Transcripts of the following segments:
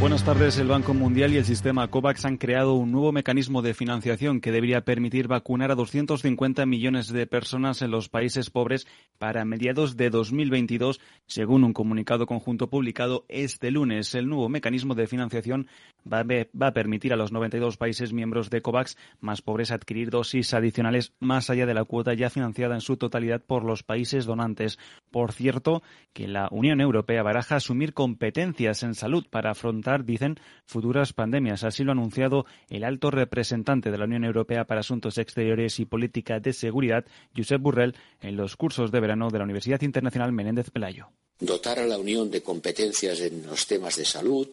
Buenas tardes. El Banco Mundial y el sistema COVAX han creado un nuevo mecanismo de financiación que debería permitir vacunar a 250 millones de personas en los países pobres para mediados de 2022, según un comunicado conjunto publicado este lunes. El nuevo mecanismo de financiación va a, permitir a los 92 países miembros de COVAX más pobres adquirir dosis adicionales más allá de la cuota ya financiada en su totalidad por los países donantes. Por cierto, que la Unión Europea baraja asumir competencias en salud para afrontar dicen, futuras pandemias. Así lo ha anunciado el alto representante de la Unión Europea para Asuntos Exteriores y Política de Seguridad, Josep Burrell, en los cursos de verano de la Universidad Internacional Menéndez Pelayo. Dotar a la Unión de competencias en los temas de salud,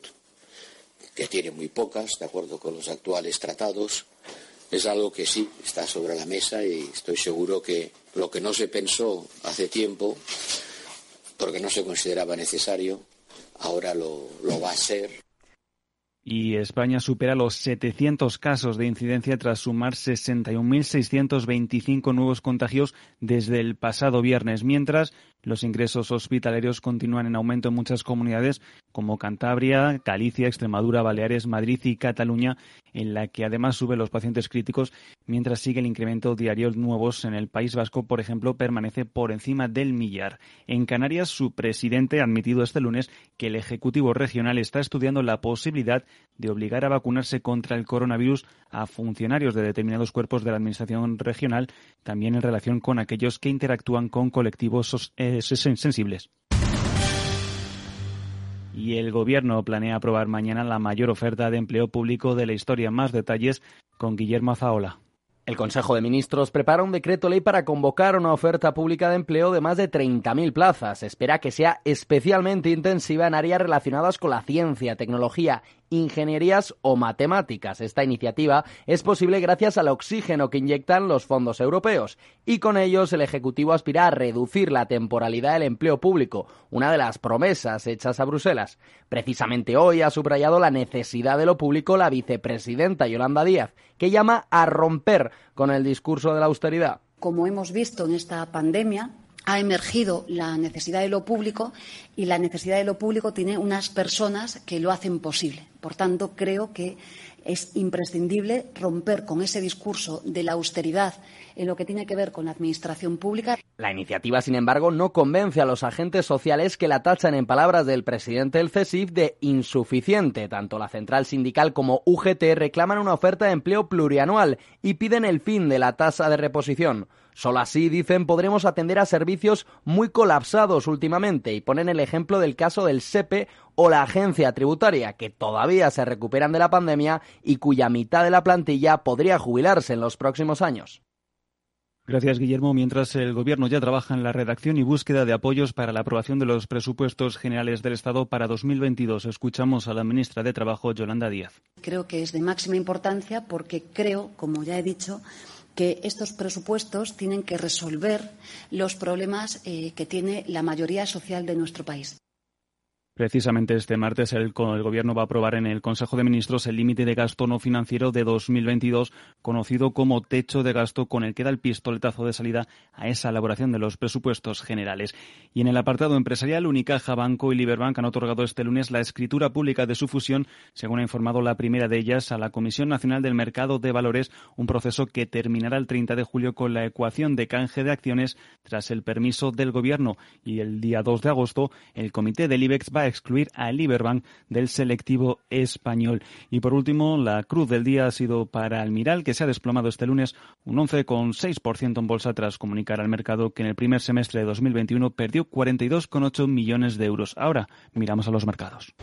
que tiene muy pocas, de acuerdo con los actuales tratados, es algo que sí está sobre la mesa y estoy seguro que lo que no se pensó hace tiempo, porque no se consideraba necesario, ahora lo, lo va a ser y España supera los 700 casos de incidencia tras sumar 61.625 nuevos contagios desde el pasado viernes, mientras los ingresos hospitalarios continúan en aumento en muchas comunidades como Cantabria, Galicia, Extremadura, Baleares, Madrid y Cataluña, en la que además suben los pacientes críticos, mientras sigue el incremento diario nuevos en el País Vasco, por ejemplo, permanece por encima del millar. En Canarias, su presidente ha admitido este lunes que el Ejecutivo Regional está estudiando la posibilidad de obligar a vacunarse contra el coronavirus a funcionarios de determinados cuerpos de la Administración regional, también en relación con aquellos que interactúan con colectivos eh, sensibles. Y el Gobierno planea aprobar mañana la mayor oferta de empleo público de la historia. Más detalles con Guillermo Azaola. El Consejo de Ministros prepara un decreto ley para convocar una oferta pública de empleo de más de 30.000 plazas. Espera que sea especialmente intensiva en áreas relacionadas con la ciencia, tecnología ingenierías o matemáticas. Esta iniciativa es posible gracias al oxígeno que inyectan los fondos europeos y con ellos el Ejecutivo aspira a reducir la temporalidad del empleo público, una de las promesas hechas a Bruselas. Precisamente hoy ha subrayado la necesidad de lo público la vicepresidenta Yolanda Díaz, que llama a romper con el discurso de la austeridad. Como hemos visto en esta pandemia, ha emergido la necesidad de lo público y la necesidad de lo público tiene unas personas que lo hacen posible. Por tanto, creo que es imprescindible romper con ese discurso de la austeridad en lo que tiene que ver con la administración pública. La iniciativa, sin embargo, no convence a los agentes sociales que la tachan, en palabras del presidente del CESIF, de insuficiente. Tanto la central sindical como UGT reclaman una oferta de empleo plurianual y piden el fin de la tasa de reposición. Solo así, dicen, podremos atender a servicios muy colapsados últimamente y ponen el ejemplo del caso del SEPE o la agencia tributaria, que todavía se recuperan de la pandemia y cuya mitad de la plantilla podría jubilarse en los próximos años. Gracias, Guillermo. Mientras el Gobierno ya trabaja en la redacción y búsqueda de apoyos para la aprobación de los presupuestos generales del Estado para 2022, escuchamos a la ministra de Trabajo, Yolanda Díaz. Creo que es de máxima importancia porque creo, como ya he dicho, que estos presupuestos tienen que resolver los problemas eh, que tiene la mayoría social de nuestro país. Precisamente este martes el, Gobierno va a aprobar en el Consejo de Ministros el límite de gasto no financiero de 2022, conocido como techo de gasto, con el que da el pistoletazo de salida a esa elaboración de los presupuestos generales. Y en el apartado empresarial, Unicaja, Banco y Liberbank han otorgado este lunes la escritura pública de su fusión, según ha informado la primera de ellas a la Comisión Nacional del Mercado de Valores, un proceso que terminará el 30 de julio con la ecuación de canje de acciones tras el permiso del Gobierno. Y el día 2 de agosto, el Comité del IBEX va a excluir a Liberbank del selectivo español. Y por último, la cruz del día ha sido para Almiral, que se ha desplomado este lunes un 11,6% en bolsa tras comunicar al mercado que en el primer semestre de 2021 perdió 42,8 millones de euros. Ahora miramos a los mercados.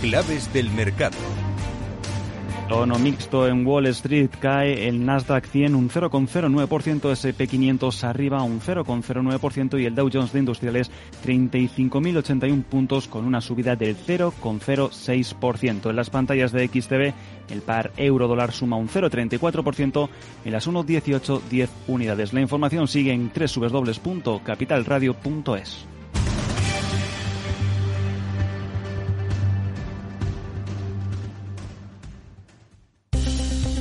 Claves del mercado. Tono mixto en Wall Street cae el Nasdaq 100 un 0,09%, SP 500 arriba un 0,09% y el Dow Jones de Industriales 35.081 puntos con una subida del 0,06%. En las pantallas de XTV el par euro dólar suma un 0,34% en las 1,1810 unidades. La información sigue en www.capitalradio.es.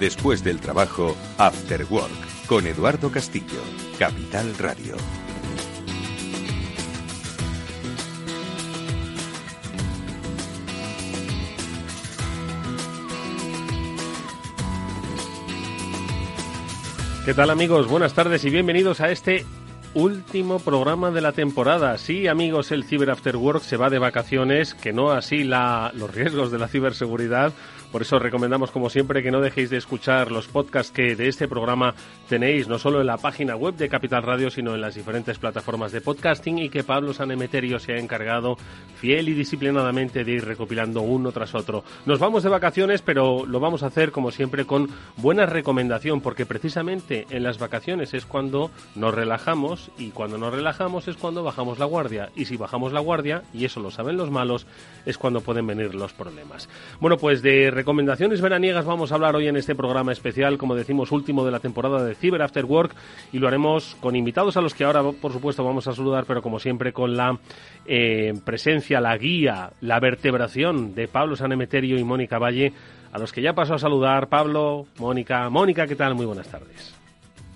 Después del trabajo, After Work, con Eduardo Castillo, Capital Radio. ¿Qué tal amigos? Buenas tardes y bienvenidos a este último programa de la temporada. Sí, amigos, el Cyber After Work se va de vacaciones, que no así la, los riesgos de la ciberseguridad por eso recomendamos, como siempre, que no dejéis de escuchar los podcasts que de este programa tenéis, no solo en la página web de Capital Radio, sino en las diferentes plataformas de podcasting y que Pablo Sanemeterio se ha encargado fiel y disciplinadamente de ir recopilando uno tras otro. Nos vamos de vacaciones, pero lo vamos a hacer, como siempre, con buena recomendación, porque precisamente en las vacaciones es cuando nos relajamos y cuando nos relajamos es cuando bajamos la guardia. Y si bajamos la guardia, y eso lo saben los malos, es cuando pueden venir los problemas. Bueno, pues de recomendaciones veraniegas vamos a hablar hoy en este programa especial, como decimos, último de la temporada de Cyber After Work y lo haremos con invitados a los que ahora, por supuesto, vamos a saludar, pero como siempre con la eh, presencia, la guía, la vertebración de Pablo Sanemeterio y Mónica Valle, a los que ya paso a saludar. Pablo, Mónica. Mónica, ¿qué tal? Muy buenas tardes.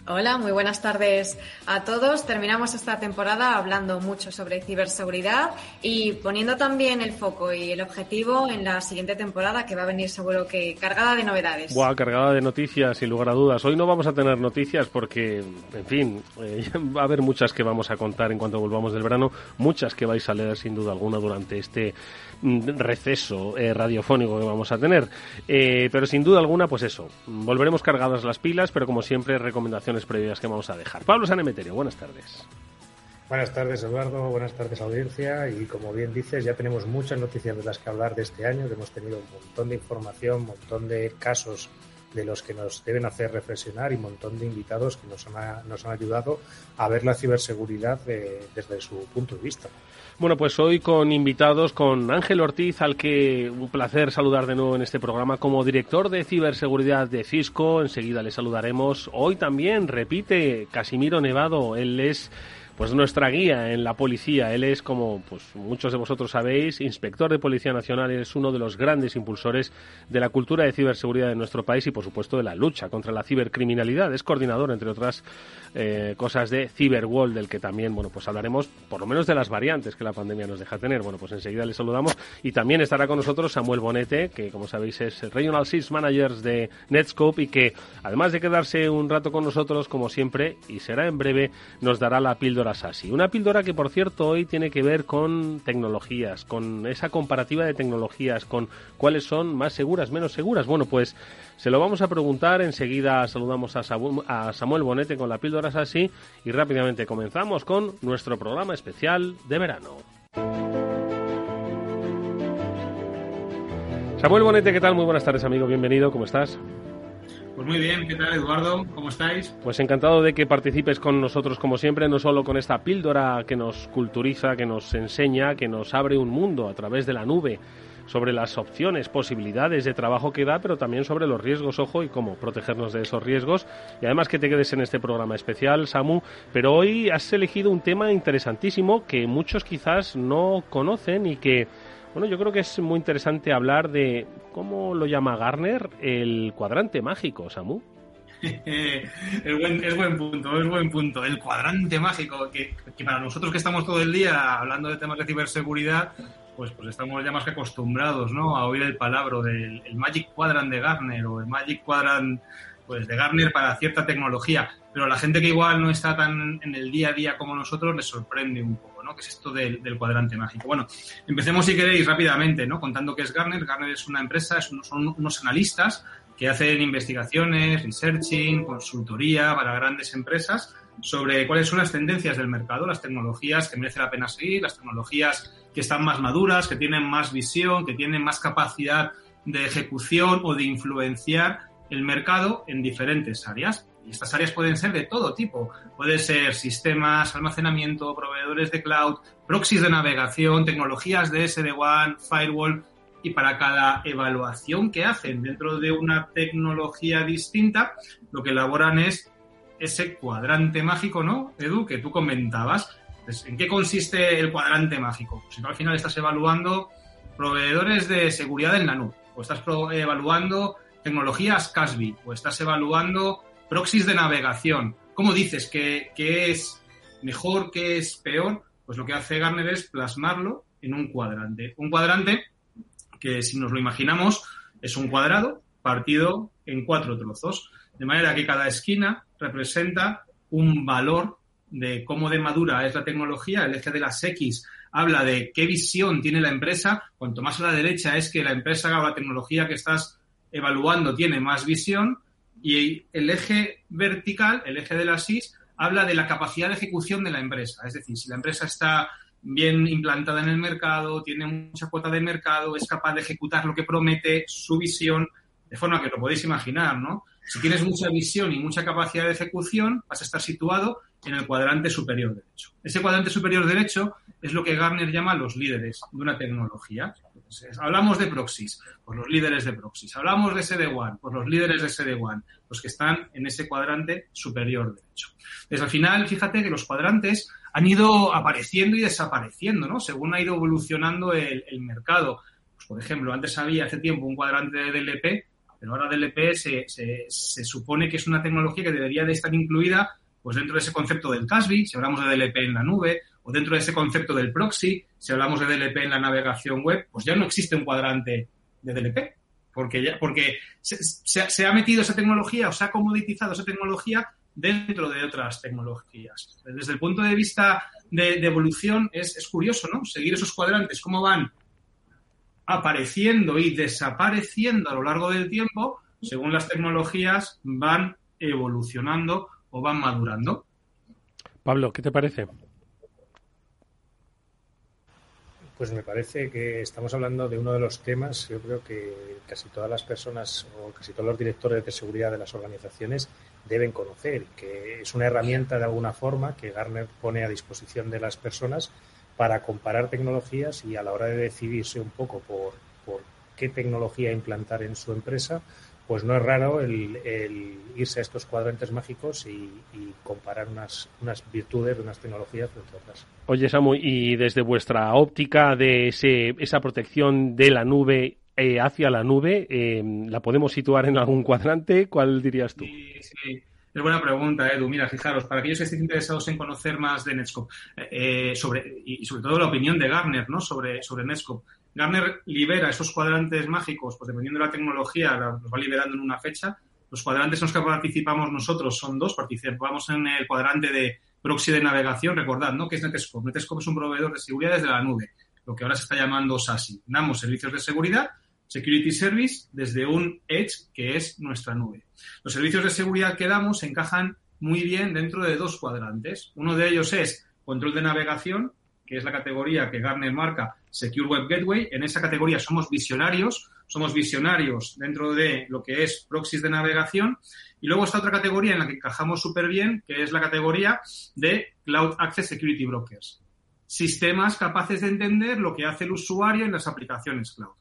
Hola, muy buenas tardes a todos. Terminamos esta temporada hablando mucho sobre ciberseguridad y poniendo también el foco y el objetivo en la siguiente temporada que va a venir seguro que cargada de novedades. Buah, cargada de noticias, sin lugar a dudas. Hoy no vamos a tener noticias porque, en fin, eh, va a haber muchas que vamos a contar en cuanto volvamos del verano, muchas que vais a leer sin duda alguna durante este receso eh, radiofónico que vamos a tener. Eh, pero sin duda alguna, pues eso, volveremos cargadas las pilas, pero como siempre, recomendaciones previas que vamos a dejar. Pablo Sanemeterio, buenas tardes. Buenas tardes, Eduardo. Buenas tardes, audiencia. Y como bien dices, ya tenemos muchas noticias de las que hablar de este año, hemos tenido un montón de información, un montón de casos de los que nos deben hacer reflexionar y un montón de invitados que nos han, nos han ayudado a ver la ciberseguridad desde su punto de vista. Bueno, pues hoy con invitados, con Ángel Ortiz, al que un placer saludar de nuevo en este programa como director de ciberseguridad de Cisco. Enseguida le saludaremos. Hoy también repite Casimiro Nevado. Él es pues nuestra guía en la policía. Él es, como pues muchos de vosotros sabéis, inspector de Policía Nacional, es uno de los grandes impulsores de la cultura de ciberseguridad de nuestro país y, por supuesto, de la lucha contra la cibercriminalidad. Es coordinador, entre otras eh, cosas, de Cyberwall, del que también, bueno, pues hablaremos por lo menos de las variantes que la pandemia nos deja tener. Bueno, pues enseguida le saludamos y también estará con nosotros Samuel Bonete, que como sabéis es Regional Sales Manager de Netscope y que, además de quedarse un rato con nosotros, como siempre, y será en breve, nos dará la píldora así. Una píldora que, por cierto, hoy tiene que ver con tecnologías, con esa comparativa de tecnologías, con cuáles son más seguras, menos seguras. Bueno, pues se lo vamos a preguntar. Enseguida saludamos a, Samuel Bonete con la píldora así y rápidamente comenzamos con nuestro programa especial de verano. Samuel Bonete, ¿qué tal? Muy buenas tardes, amigo. Bienvenido. ¿Cómo estás? Pues muy bien, ¿qué tal Eduardo? ¿Cómo estáis? Pues encantado de que participes con nosotros como siempre, no solo con esta píldora que nos culturiza, que nos enseña, que nos abre un mundo a través de la nube sobre las opciones, posibilidades de trabajo que da, pero también sobre los riesgos, ojo, y cómo protegernos de esos riesgos. Y además que te quedes en este programa especial, Samu. Pero hoy has elegido un tema interesantísimo que muchos quizás no conocen y que bueno, yo creo que es muy interesante hablar de cómo lo llama Garner el cuadrante mágico, Samu. es, buen, es buen punto, es buen punto. El cuadrante mágico, que, para nosotros que estamos todo el día hablando de temas de ciberseguridad, pues, pues estamos ya más que acostumbrados ¿no? a oír el palabra del Magic Quadrant de Garner o el Magic Quadrant pues, de Garner para cierta tecnología. Pero la gente que igual no está tan en el día a día como nosotros les sorprende un poco. ¿no? ¿Qué es esto del, cuadrante mágico? Bueno, empecemos si queréis rápidamente, ¿no? Contando qué es Garner. Garner es una empresa, son unos analistas que hacen investigaciones, researching, consultoría para grandes empresas sobre cuáles son las tendencias del mercado, las tecnologías que merece la pena seguir, las tecnologías que están más maduras, que tienen más visión, que tienen más capacidad de ejecución o de influenciar el mercado en diferentes áreas. Y estas áreas pueden ser de todo tipo. Puede ser sistemas, almacenamiento, proveedores de cloud, proxies de navegación, tecnologías de SD-WAN, firewall. Y para cada evaluación que hacen dentro de una tecnología distinta, lo que elaboran es ese cuadrante mágico, ¿no, Edu? Que tú comentabas. Pues, ¿En qué consiste el cuadrante mágico? Si tú al final estás evaluando proveedores de seguridad en la nube, o estás evaluando tecnologías CASB, o estás evaluando proxies de navegación. ¿Cómo dices que, es mejor, que es peor? Pues lo que hace Garner es plasmarlo en un cuadrante. Un cuadrante que, si nos lo imaginamos, es un cuadrado partido en cuatro trozos. De manera que cada esquina representa un valor de cómo de madura es la tecnología. El eje de las X habla de qué visión tiene la empresa. Cuanto más a la derecha es que la empresa o la tecnología que estás evaluando tiene más visión y el eje vertical, el eje de la SIS, habla de la capacidad de ejecución de la empresa. Es decir, si la empresa está bien implantada en el mercado, tiene mucha cuota de mercado, es capaz de ejecutar lo que promete, su visión, de forma que lo podéis imaginar, ¿no? Si tienes mucha visión y mucha capacidad de ejecución, vas a estar situado en el cuadrante superior derecho. Ese cuadrante superior derecho es lo que Garner llama los líderes de una tecnología. hablamos de proxies, pues los líderes de proxies. Hablamos de SD-WAN, pues los líderes de SD-WAN, los que están en ese cuadrante superior derecho. Desde al final, fíjate que los cuadrantes han ido apareciendo y desapareciendo, ¿no? Según ha ido evolucionando el, mercado. Pues, por ejemplo, antes había hace tiempo un cuadrante de DLP, pero ahora DLP se, se, supone que es una tecnología que debería de estar incluida pues dentro de ese concepto del CASB, si hablamos de DLP en la nube, o dentro de ese concepto del proxy, si hablamos de DLP en la navegación web, pues ya no existe un cuadrante de DLP, porque, ya, porque se, ha metido esa tecnología o se ha comoditizado esa tecnología dentro de otras tecnologías. Desde el punto de vista de, evolución es, es, curioso, ¿no? Seguir esos cuadrantes, cómo van apareciendo y desapareciendo a lo largo del tiempo, según las tecnologías van evolucionando o van madurando. Pablo, ¿qué te parece? Pues me parece que estamos hablando de uno de los temas, yo creo que casi todas las personas o casi todos los directores de seguridad de las organizaciones deben conocer, que es una herramienta de alguna forma que Garner pone a disposición de las personas para comparar tecnologías y a la hora de decidirse un poco por, por qué tecnología implantar en su empresa, pues no es raro el, irse a estos cuadrantes mágicos y, comparar unas, unas virtudes de unas tecnologías frente otras. Oye, Samu, y desde vuestra óptica de ese, esa protección de la nube eh, hacia la nube, eh, ¿la podemos situar en algún cuadrante? ¿Cuál dirías tú? Sí, sí. Es buena pregunta, Edu. Mira, fijaros, para aquellos que estén interesados en conocer más de Netscope eh, y sobre todo la opinión de Garner ¿no? sobre, sobre Netscope, Garner libera esos cuadrantes mágicos, pues dependiendo de la tecnología, los va liberando en una fecha. Los cuadrantes en los que participamos nosotros son dos. Participamos en el cuadrante de proxy de navegación. Recordad, ¿no? Que es Netscope. Netscope es un proveedor de seguridad desde la nube, lo que ahora se está llamando SASI. Damos servicios de seguridad, Security Service, desde un Edge, que es nuestra nube. Los servicios de seguridad que damos encajan muy bien dentro de dos cuadrantes. Uno de ellos es control de navegación, que es la categoría que Garner marca Secure Web Gateway. En esa categoría somos visionarios, somos visionarios dentro de lo que es proxies de navegación. Y luego está otra categoría en la que encajamos súper bien, que es la categoría de Cloud Access Security Brokers. Sistemas capaces de entender lo que hace el usuario en las aplicaciones cloud.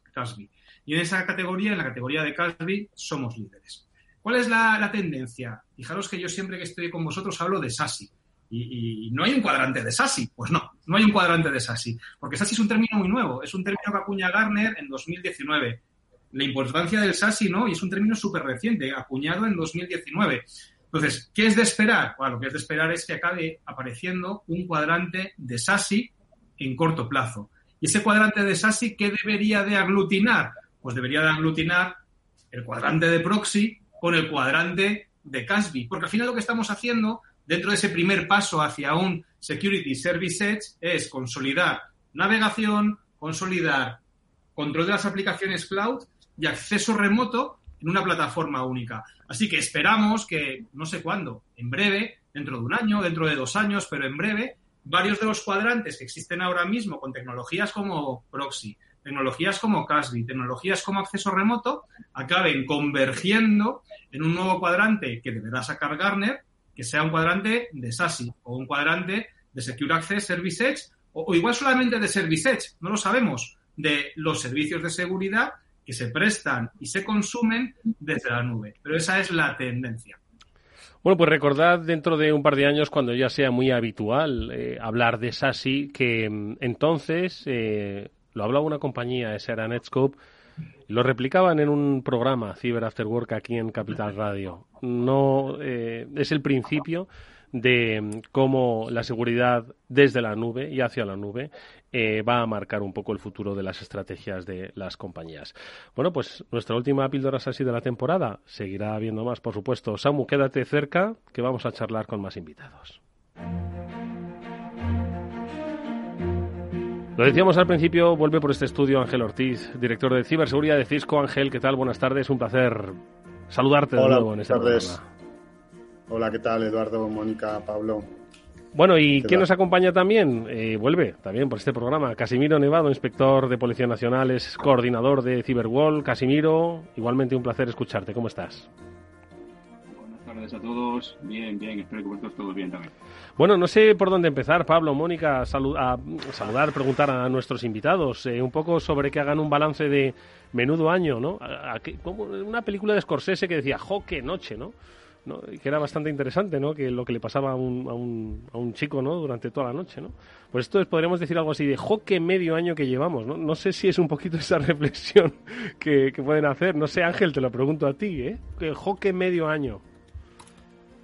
Y en esa categoría, en la categoría de CASB, somos líderes. ¿Cuál es la, la tendencia? Fijaros que yo siempre que estoy con vosotros hablo de SASI. Y, no hay un cuadrante de SASI. Pues no, no hay un cuadrante de SASI. Porque SASI es un término muy nuevo. Es un término que acuña Garner en 2019. La importancia del SASI, ¿no? Y es un término súper reciente, acuñado en 2019. Entonces, ¿qué es de esperar? Bueno, lo que es de esperar es que acabe apareciendo un cuadrante de SASI en corto plazo. ¿Y ese cuadrante de SASI qué debería de aglutinar? Pues debería de aglutinar el cuadrante de proxy con el cuadrante de CASB. Porque al final lo que estamos haciendo dentro de ese primer paso hacia un Security Service Edge es consolidar navegación, consolidar control de las aplicaciones cloud y acceso remoto en una plataforma única. Así que esperamos que, no sé cuándo, en breve, dentro de un año, dentro de dos años, pero en breve, varios de los cuadrantes que existen ahora mismo con tecnologías como proxy, tecnologías como CASB, tecnologías como acceso remoto, acaben convergiendo en un nuevo cuadrante que deberá sacar Garner, que sea un cuadrante de SASI o un cuadrante de Secure Access Service Edge o, igual solamente de Service Edge, no lo sabemos, de los servicios de seguridad que se prestan y se consumen desde la nube. Pero esa es la tendencia. Bueno, pues recordad dentro de un par de años, cuando ya sea muy habitual eh, hablar de SASI, que mm, entonces eh, lo hablaba una compañía, esa era Netscope, lo replicaban en un programa, Cyber After Work, aquí en Capital Radio. No eh, es el principio de mm, cómo la seguridad desde la nube y hacia la nube eh, va a marcar un poco el futuro de las estrategias de las compañías. Bueno, pues nuestra última píldora así de la temporada. Seguirá habiendo más, por supuesto. Samu, quédate cerca, que vamos a charlar con más invitados. Lo decíamos al principio, vuelve por este estudio Ángel Ortiz, director de ciberseguridad de Cisco. Ángel, ¿qué tal? Buenas tardes, un placer saludarte de nuevo en este tardes. Hola, ¿qué tal, Eduardo, Mónica, Pablo? Bueno, ¿y quién nos acompaña también? Eh, vuelve también por este programa. Casimiro Nevado, inspector de Policía Nacional, es coordinador de Cyberwall. Casimiro, igualmente un placer escucharte. ¿Cómo estás? Buenas tardes a todos. Bien, bien, espero que vosotros todos bien también. Bueno, no sé por dónde empezar, Pablo, Mónica, a saludar, preguntar a nuestros invitados eh, un poco sobre que hagan un balance de menudo año, ¿no? como una película de Scorsese que decía, jo, qué noche, ¿no? que era bastante interesante, ¿no? Que lo que le pasaba a un, a un, a un chico, ¿no? Durante toda la noche, ¿no? Pues esto es, podríamos decir algo así de, jo, qué medio año que llevamos, ¿no? No sé si es un poquito esa reflexión que, pueden hacer. No sé, Ángel, te lo pregunto a ti, ¿eh? Jo, qué medio año.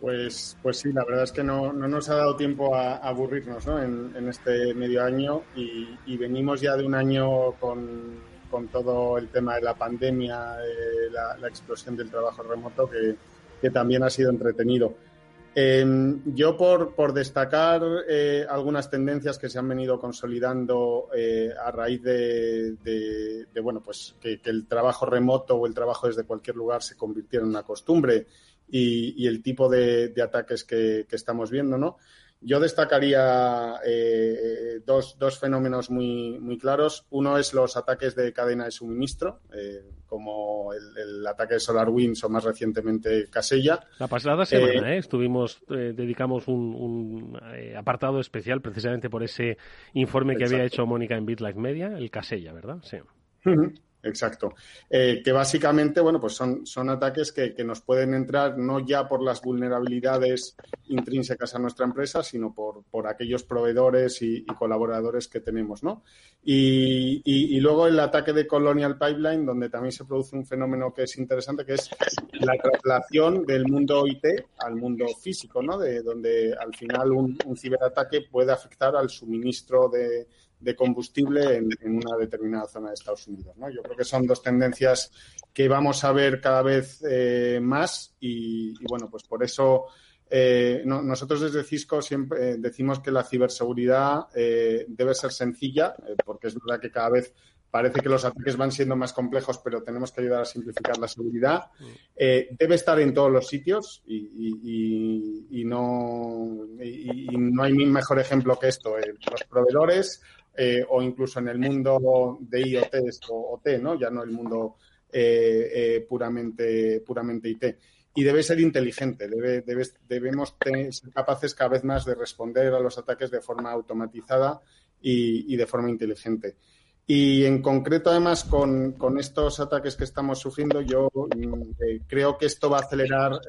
Pues, pues sí, la verdad es que no, no nos ha dado tiempo a, aburrirnos ¿no? en, en, este medio año y, venimos ya de un año con, con, todo el tema de la pandemia, eh, la, explosión del trabajo remoto que, que también ha sido entretenido. Em, yo por, por destacar eh, algunas tendencias que se han venido consolidando eh, a raíz de, de, bueno pues que, que, el trabajo remoto o el trabajo desde cualquier lugar se convirtiera en una costumbre y, el tipo de, ataques que, estamos viendo, ¿no? Yo destacaría eh, dos, dos, fenómenos muy, muy claros. Uno es los ataques de cadena de suministro, eh, como el, ataque de SolarWinds o más recientemente Casella. La pasada semana eh, estuvimos, dedicamos un, apartado especial precisamente por ese informe que había hecho Mónica en BitLife Media, el Casella, ¿verdad? Sí. Exacto. Eh, que básicamente, bueno, pues son, son ataques que, nos pueden entrar no ya por las vulnerabilidades intrínsecas a nuestra empresa, sino por, por aquellos proveedores y, colaboradores que tenemos, ¿no? Y, luego el ataque de Colonial Pipeline, donde también se produce un fenómeno que es interesante, que es la traslación del mundo IT al mundo físico, ¿no? De donde al final un ciberataque puede afectar al suministro de de combustible en, una determinada zona de Estados Unidos. ¿no? Yo creo que son dos tendencias que vamos a ver cada vez eh, más y, bueno, pues por eso eh, nosotros desde Cisco siempre eh, decimos que la ciberseguridad debe ser sencilla, porque es verdad que cada vez parece que los ataques van siendo más complejos, pero tenemos que ayudar a simplificar la seguridad. debe estar en todos los sitios y, no, y, no hay mejor ejemplo que esto. los proveedores eh, o incluso en el mundo de IoT o OT, ¿no? Ya no el mundo eh, eh, puramente, puramente IT. Y debe ser inteligente, debe, debemos ser capaces cada vez más de responder a los ataques de forma automatizada y, de forma inteligente. Y en concreto, además, con, estos ataques que estamos sufriendo, yo mm, creo que esto va a acelerar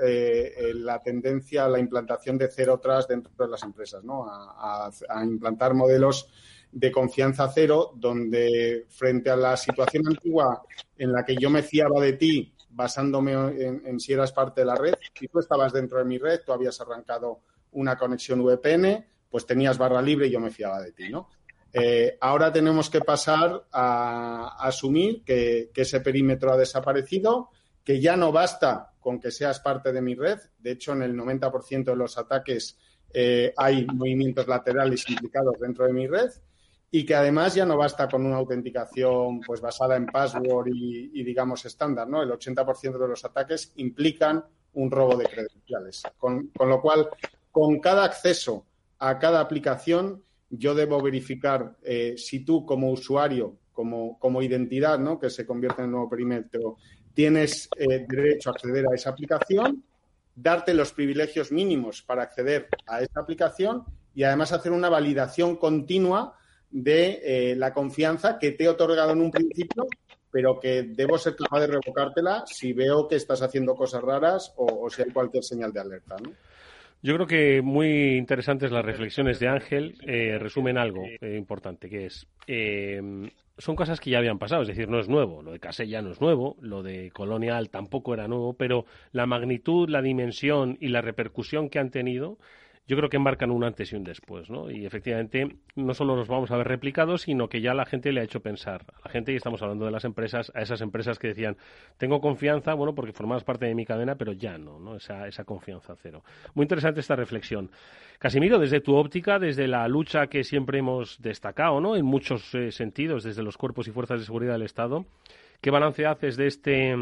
la tendencia a la implantación de cero tras dentro de las empresas, ¿no? a implantar modelos de confianza cero, donde frente a la situación antigua en la que yo me fiaba de ti basándome en, si eras parte de la red, si tú estabas dentro de mi red, tú habías arrancado una conexión VPN, pues tenías barra libre y yo me fiaba de ti, ¿no? Eh, ahora tenemos que pasar a, asumir que, ese perímetro ha desaparecido, que ya no basta con que seas parte de mi red. De hecho, en el 90% de los ataques eh, hay movimientos laterales implicados dentro de mi red y que además ya no basta con una autenticación pues basada en password y, digamos estándar, ¿no? El 80% de los ataques implican un robo de credenciales. Con, lo cual, con cada acceso a cada aplicación, yo debo verificar eh, si tú como usuario, como, como identidad, ¿no? que se convierte en el nuevo perímetro, tienes eh, derecho a acceder a esa aplicación, darte los privilegios mínimos para acceder a esa aplicación y además hacer una validación continua de eh, la confianza que te he otorgado en un principio, pero que debo ser capaz de revocártela si veo que estás haciendo cosas raras o, si hay cualquier señal de alerta. ¿no? Yo creo que muy interesantes las reflexiones de Ángel eh, resumen algo eh, importante, que es son cosas que ya habían pasado, es decir, no es nuevo. Lo de Casella no es nuevo, lo de Colonial tampoco era nuevo, pero la magnitud, la dimensión y la repercusión que han tenido yo creo que marcan un antes y un después, ¿no? Y efectivamente no solo los vamos a ver replicados, sino que ya la gente le ha hecho pensar. A la gente, y estamos hablando de las empresas, a esas empresas que decían, tengo confianza, bueno, porque formabas parte de mi cadena, pero ya no, ¿no? Esa, esa confianza cero. Muy interesante esta reflexión. Casimiro, desde tu óptica, desde la lucha que siempre hemos destacado, ¿no? En muchos eh, sentidos, desde los cuerpos y fuerzas de seguridad del Estado, ¿qué balance haces de este...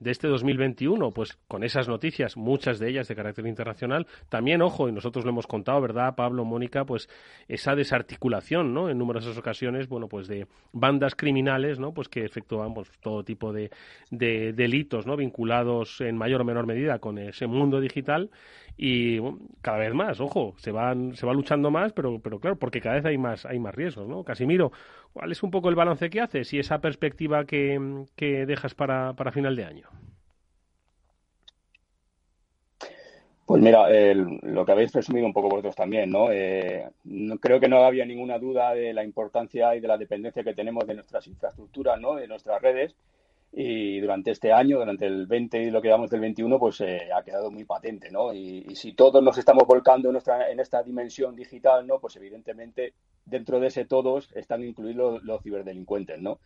De este 2021, pues con esas noticias, muchas de ellas de carácter internacional, también, ojo, y nosotros lo hemos contado, ¿verdad, Pablo, Mónica? Pues esa desarticulación, ¿no? En numerosas ocasiones, bueno, pues de bandas criminales, ¿no? Pues que efectúan pues, todo tipo de, de delitos, ¿no? Vinculados en mayor o menor medida con ese mundo digital y cada vez más, ojo, se van se va luchando más, pero pero claro, porque cada vez hay más hay más riesgos, ¿no? Casimiro, ¿cuál es un poco el balance que haces y esa perspectiva que, que dejas para, para final de año? Pues mira, lo que habéis presumido un poco vosotros también, ¿no? Eh, ¿no? Creo que no había ninguna duda de la importancia y de la dependencia que tenemos de nuestras infraestructuras, ¿no? De nuestras redes y durante este año, durante el 20 y lo que llevamos del 21, pues eh, ha quedado muy patente, ¿no? Y, si todos nos estamos volcando en, nuestra, en esta dimensión digital, ¿no? Pues evidentemente dentro de ese todos están incluidos los, ciberdelincuentes, ¿no?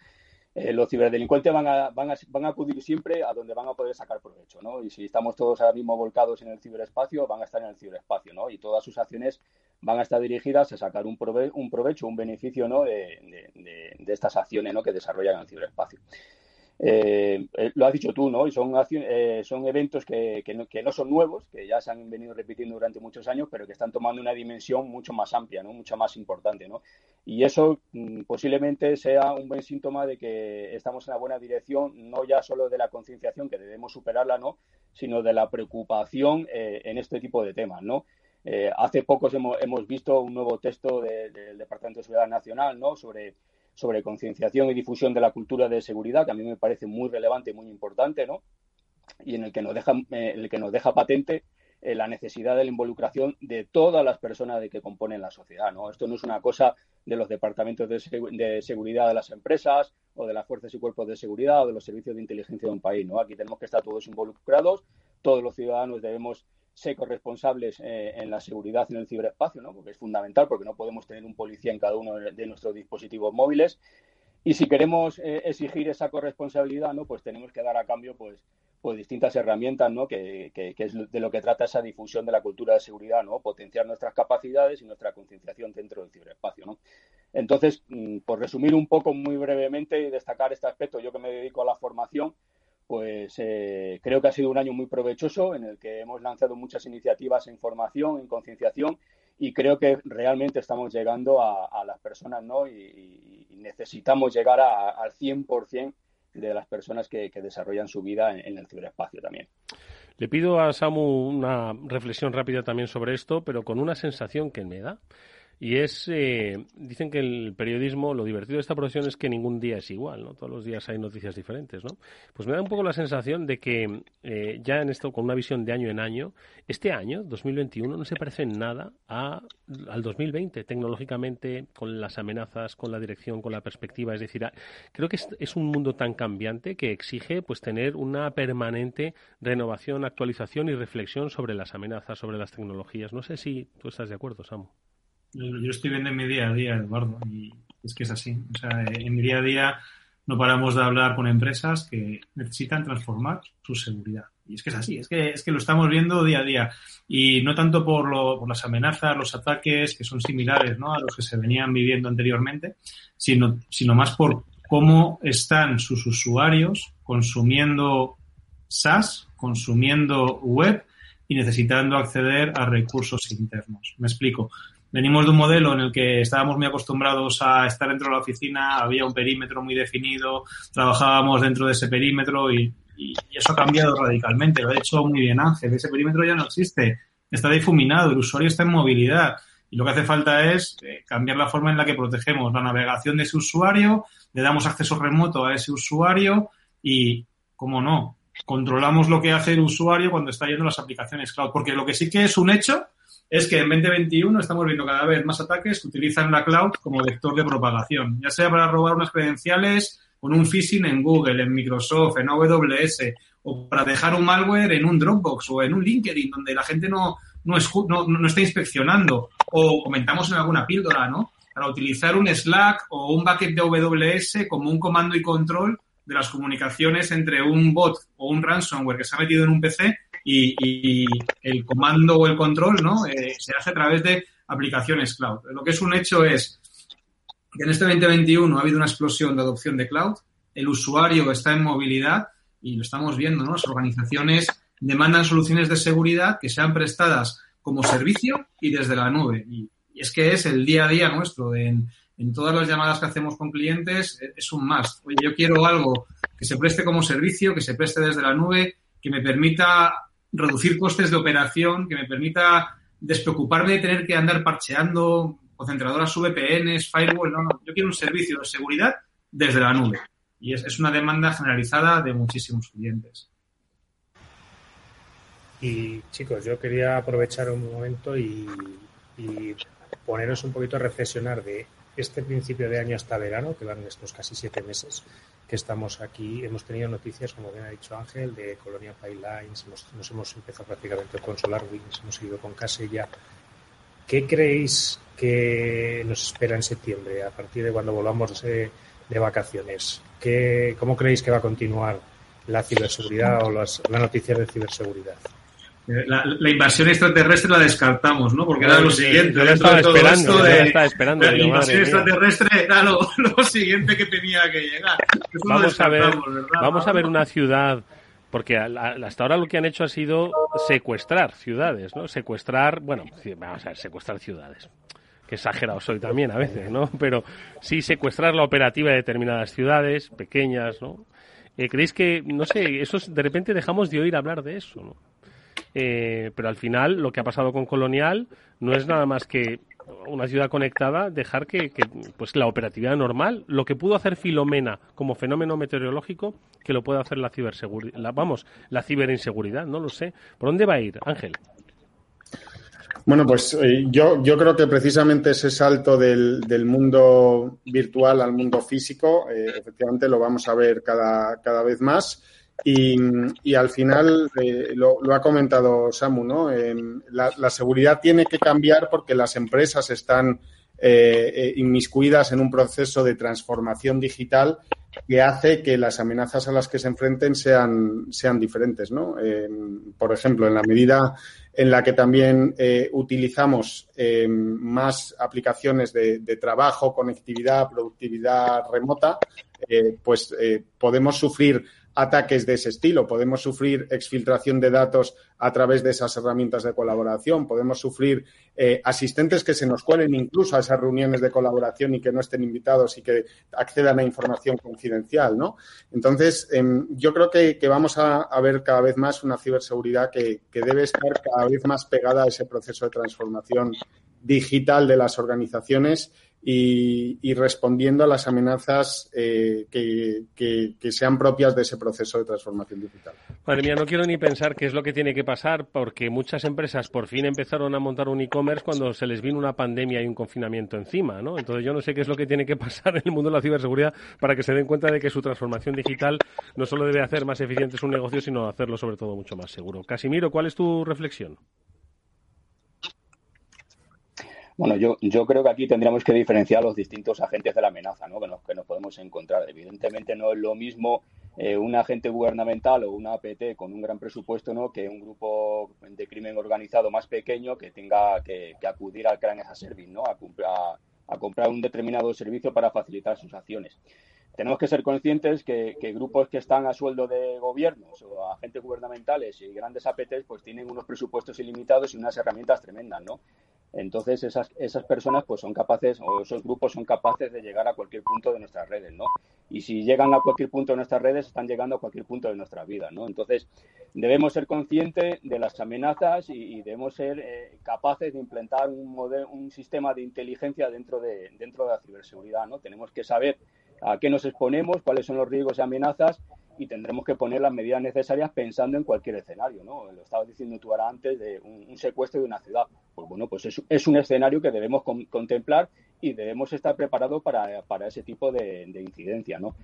Eh, los ciberdelincuentes van a, van, a, van a acudir siempre a donde van a poder sacar provecho, ¿no? Y si estamos todos ahora mismo volcados en el ciberespacio, van a estar en el ciberespacio, ¿no? Y todas sus acciones van a estar dirigidas a sacar un, un provecho, un beneficio, ¿no? De, de, de, estas acciones, ¿no? Que desarrollan en el ciberespacio. Eh, eh, lo has dicho tú, ¿no? Y son, eh, son eventos que, que, no, son nuevos, que ya se han venido repitiendo durante muchos años, pero que están tomando una dimensión mucho más amplia, ¿no? Mucho más importante, ¿no? Y eso mm, posiblemente sea un buen síntoma de que estamos en la buena dirección, no ya solo de la concienciación, que debemos superarla, ¿no? Sino de la preocupación en este tipo de temas, ¿no? hace pocos hemos, hemos, visto un nuevo texto del Departamento de Seguridad Nacional, ¿no? Sobre sobre concienciación y difusión de la cultura de seguridad, que a mí me parece muy relevante y muy importante, ¿no? Y en el que nos deja, eh, el que nos deja patente eh, la necesidad de la involucración de todas las personas de que componen la sociedad, ¿no? Esto no es una cosa de los departamentos de, de, seguridad de las empresas o de las fuerzas y cuerpos de seguridad o de los servicios de inteligencia de un país, ¿no? Aquí tenemos que estar todos involucrados, todos los ciudadanos debemos ser corresponsables eh, en la seguridad en el ciberespacio, ¿no? porque es fundamental, porque no podemos tener un policía en cada uno de nuestros dispositivos móviles. Y si queremos eh, exigir esa corresponsabilidad, ¿no? pues tenemos que dar a cambio pues, pues distintas herramientas, ¿no? Que, que, es de lo que trata esa difusión de la cultura de seguridad, ¿no? potenciar nuestras capacidades y nuestra concienciación dentro del ciberespacio. ¿no? Entonces, mm, por resumir un poco muy brevemente y destacar este aspecto, yo que me dedico a la formación, pues eh, creo que ha sido un año muy provechoso en el que hemos lanzado muchas iniciativas en formación, en concienciación y creo que realmente estamos llegando a, las personas ¿no? y, necesitamos llegar al 100% de las personas que, desarrollan su vida en, el ciberespacio también. Le pido a Samu una reflexión rápida también sobre esto, pero con una sensación que me da y es, eh, dicen que el periodismo, lo divertido de esta profesión es que ningún día es igual, ¿no? Todos los días hay noticias diferentes, ¿no? Pues me da un poco la sensación de que eh, ya en esto, con una visión de año en año, este año, 2021, no se parece en nada a, al 2020, tecnológicamente, con las amenazas, con la dirección, con la perspectiva. Es decir, creo que es, es un mundo tan cambiante que exige, pues, tener una permanente renovación, actualización y reflexión sobre las amenazas, sobre las tecnologías. No sé si tú estás de acuerdo, Samu. Yo estoy viendo en mi día a día, Eduardo, y es que es así. O sea, en mi día a día no paramos de hablar con empresas que necesitan transformar su seguridad. Y es que es así, es que, es que lo estamos viendo día a día. Y no tanto por, lo, por las amenazas, los ataques, que son similares ¿no? a los que se venían viviendo anteriormente, sino, sino más por cómo están sus usuarios consumiendo SaaS, consumiendo web y necesitando acceder a recursos internos. Me explico. Venimos de un modelo en el que estábamos muy acostumbrados a estar dentro de la oficina, había un perímetro muy definido, trabajábamos dentro de ese perímetro y, eso ha cambiado radicalmente. Lo ha hecho muy bien Ángel. Ese perímetro ya no existe, está difuminado, el usuario está en movilidad. Y lo que hace falta es eh, cambiar la forma en la que protegemos la navegación de ese usuario, le damos acceso remoto a ese usuario y, como no, controlamos lo que hace el usuario cuando está yendo las aplicaciones cloud. Porque lo que sí que es un hecho es que en 2021 estamos viendo cada vez más ataques que utilizan la cloud como vector de propagación, ya sea para robar unas credenciales con un phishing en Google, en Microsoft, en AWS, o para dejar un malware en un Dropbox o en un LinkedIn donde la gente no, no, no está inspeccionando, o comentamos en alguna píldora, ¿no? Para utilizar un Slack o un bucket de AWS como un comando y control de las comunicaciones entre un bot o un ransomware que se ha metido en un PC y, el comando o el control ¿no? Eh, se hace a través de aplicaciones cloud. Lo que es un hecho es que en este 2021 ha habido una explosión de adopción de cloud, el usuario está en movilidad y lo estamos viendo, ¿no? Las organizaciones demandan soluciones de seguridad que sean prestadas como servicio y desde la nube. Y, es que es el día a día nuestro. En, en todas las llamadas que hacemos con clientes es un must. Oye, yo quiero algo que se preste como servicio, que se preste desde la nube, que me permita reducir costes de operación, que me permita despreocuparme de tener que andar parcheando concentradoras VPNs, firewall. No, no, yo quiero un servicio de seguridad desde la nube. Y es, una demanda generalizada de muchísimos clientes. Y chicos, yo quería aprovechar un momento y, poneros un poquito a reflexionar de este principio de año hasta verano, que van estos casi siete meses, que estamos aquí. Hemos tenido noticias, como bien ha dicho Ángel, de Colonia Pipelines, nos hemos empezado prácticamente con SolarWinds, hemos ido con Casella. ¿Qué creéis que nos espera en septiembre, a partir de cuando volvamos de, vacaciones? ¿Qué, ¿Cómo creéis que va a continuar la ciberseguridad o las noticias de ciberseguridad? La, invasión extraterrestre la descartamos, ¿no? Porque era lo siguiente. Yo estaba esperando, estaba esperando. La invasión extraterrestre era lo, siguiente que tenía que llegar. vamos a ver, vamos a ver una ciudad, porque hasta ahora lo que han hecho ha sido secuestrar ciudades, ¿no? Secuestrar, bueno, vamos a ver, secuestrar ciudades. Que exagerado soy también a veces, ¿no? Pero sí secuestrar la operativa de determinadas ciudades pequeñas, ¿no? Eh, ¿Creéis que, no sé, eso de repente dejamos de oír hablar de eso, ¿no? Eh, pero al final lo que ha pasado con Colonial no es nada más que una ciudad conectada, dejar que, pues la operatividad normal, lo que pudo hacer Filomena como fenómeno meteorológico, que lo pueda hacer la ciberseguridad, vamos, la ciberinseguridad, no lo sé. ¿Por dónde va a ir, Ángel? Bueno, pues eh, yo, yo creo que precisamente ese salto del, del mundo virtual al mundo físico, eh, efectivamente lo vamos a ver cada, cada vez más. Y, al final, eh, lo, ha comentado Samu, ¿no? la, seguridad tiene que cambiar porque las empresas están eh, eh, inmiscuidas en un proceso de transformación digital que hace que las amenazas a las que se enfrenten sean, sean diferentes, ¿no? por ejemplo, en la medida en la que también utilizamos más aplicaciones de, de, trabajo, conectividad, productividad remota, pues podemos sufrir ataques de ese estilo. Podemos sufrir exfiltración de datos a través de esas herramientas de colaboración. Podemos sufrir eh, asistentes que se nos cuelen incluso a esas reuniones de colaboración y que no estén invitados y que accedan a información confidencial, ¿no? Entonces, em, yo creo que, vamos a, ver cada vez más una ciberseguridad que, que debe estar cada vez más pegada a ese proceso de transformación digital de las organizaciones y, respondiendo a las amenazas eh, que, sean propias de ese proceso de transformación digital. Madre mía, no quiero ni pensar qué es lo que tiene que pasar porque muchas empresas por fin empezaron a montar un e-commerce cuando se les vino una pandemia y un confinamiento encima, ¿no? Entonces yo no sé qué es lo que tiene que pasar en el mundo de la ciberseguridad para que se den cuenta de que su transformación digital no solo debe hacer más eficiente su negocio, sino hacerlo sobre todo mucho más seguro. Casimiro, ¿cuál es tu reflexión? Bueno, yo, yo creo que aquí tendríamos que diferenciar los distintos agentes de la amenaza ¿no? que, nos, que nos podemos encontrar. Evidentemente no es lo mismo eh, un agente gubernamental o una APT con un gran presupuesto ¿no? que un grupo de crimen organizado más pequeño que tenga que, acudir al CRAN a servir, ¿no? a, a comprar un determinado servicio para facilitar sus acciones. Tenemos que ser conscientes que, grupos que están a sueldo de gobiernos o agentes gubernamentales y grandes APTs pues tienen unos presupuestos ilimitados y unas herramientas tremendas, ¿no? Entonces esas, esas personas pues son capaces o esos grupos son capaces de llegar a cualquier punto de nuestras redes, ¿no? Y si llegan a cualquier punto de nuestras redes, están llegando a cualquier punto de nuestra vida, ¿no? Entonces debemos ser conscientes de las amenazas y, debemos ser eh, capaces de implementar un, modelo, un sistema de inteligencia dentro de, dentro de la ciberseguridad, ¿no? Tenemos que saber a qué nos exponemos, cuáles son los riesgos y amenazas y tendremos que poner las medidas necesarias pensando en cualquier escenario, ¿no? Lo estabas diciendo tú ahora antes de un, secuestro de una ciudad. Pues bueno, pues es, un escenario que debemos contemplar y debemos estar preparados para, para ese tipo de, de incidencia, ¿no?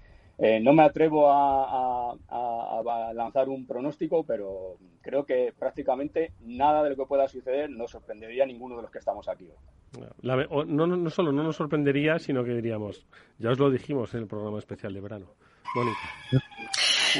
Eh, no me atrevo a, lanzar un pronóstico, pero creo que prácticamente nada de lo que pueda suceder nos sorprendería a ninguno de los que estamos aquí. no, no, no solo no nos sorprendería, sino que diríamos, ya os lo dijimos en el programa especial de verano. Bonita.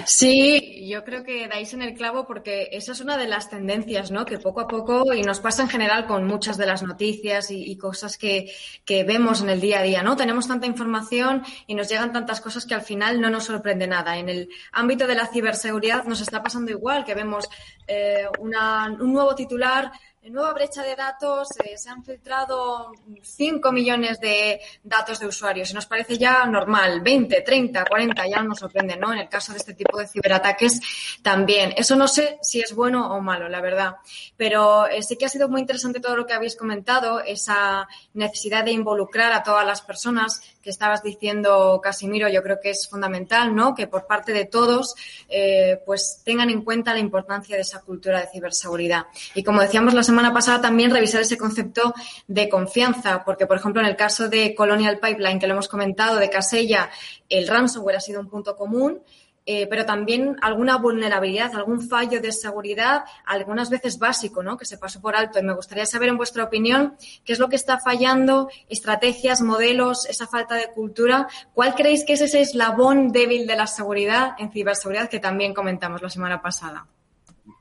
Sí, yo creo que dais en el clavo porque esa es una de las tendencias, ¿no? Que poco a poco, y nos pasa en general con muchas de las noticias y, cosas que, que, vemos en el día a día, ¿no? Tenemos tanta información y nos llegan tantas cosas que al final no nos sorprende nada. En el ámbito de la ciberseguridad nos está pasando igual, que vemos eh, una, un nuevo titular en nueva brecha de datos eh, se han filtrado 5 millones de datos de usuarios y nos parece ya normal, 20, 30, 40, ya no nos sorprende, ¿no? En el caso de este tipo de ciberataques también. Eso no sé si es bueno o malo, la verdad. Pero eh, sí que ha sido muy interesante todo lo que habéis comentado, esa necesidad de involucrar a todas las personas que estabas diciendo, Casimiro, yo creo que es fundamental, ¿no? Que por parte de todos, eh, pues tengan en cuenta la importancia de esa cultura de ciberseguridad. Y como decíamos las semana pasada también revisar ese concepto de confianza, porque, por ejemplo, en el caso de Colonial Pipeline, que lo hemos comentado, de Casella, el ransomware ha sido un punto común. Eh, pero también alguna vulnerabilidad, algún fallo de seguridad, algunas veces básico, ¿no? Que se pasó por alto. Y me gustaría saber, en vuestra opinión, qué es lo que está fallando, estrategias, modelos, esa falta de cultura. ¿Cuál creéis que es ese eslabón débil de la seguridad en ciberseguridad que también comentamos la semana pasada?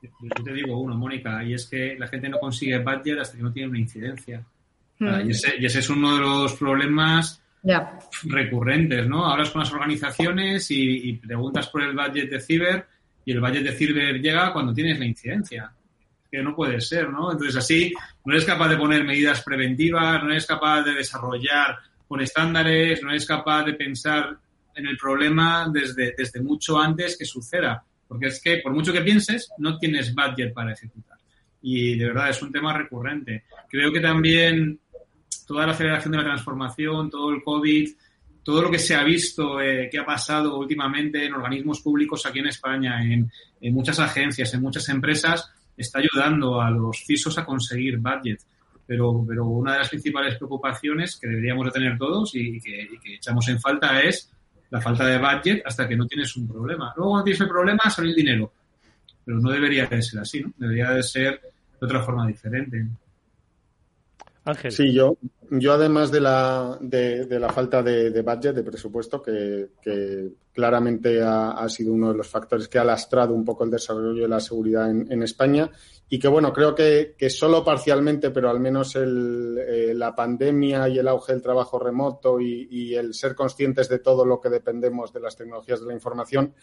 Yo te digo uno, Mónica, y es que la gente no consigue budget hasta que no tiene una incidencia. Hmm. Y, ese, es uno de los problemas recurrentes, ¿no? Hablas con las organizaciones y, preguntas por el budget de ciber y el budget de ciber llega cuando tienes la incidencia. Que no puede ser, ¿no? Entonces así no eres capaz de poner medidas preventivas, no eres capaz de desarrollar con estándares, no eres capaz de pensar en el problema desde, desde mucho antes que suceda. Porque es que, por mucho que pienses, no tienes budget para ejecutar. Y de verdad es un tema recurrente. Creo que también toda la aceleración de la transformación, todo el COVID, todo lo que se ha visto, eh, que ha pasado últimamente en organismos públicos aquí en España, en, muchas agencias, en muchas empresas, está ayudando a los CISOs a conseguir budget. Pero, pero una de las principales preocupaciones que deberíamos de tener todos y que, y que echamos en falta es la falta de budget hasta que no tienes un problema. Luego cuando tienes el problema sale el dinero. Pero no debería de ser así, ¿no? Debería de ser de otra forma diferente. Sí, yo, yo además de la, de, la falta de, budget, de presupuesto, que, claramente ha, sido uno de los factores que ha lastrado un poco el desarrollo de la seguridad en, España y que, bueno, creo que, que solo parcialmente, pero al menos el, eh, la pandemia y el auge del trabajo remoto y, y, el ser conscientes de todo lo que dependemos de las tecnologías de la información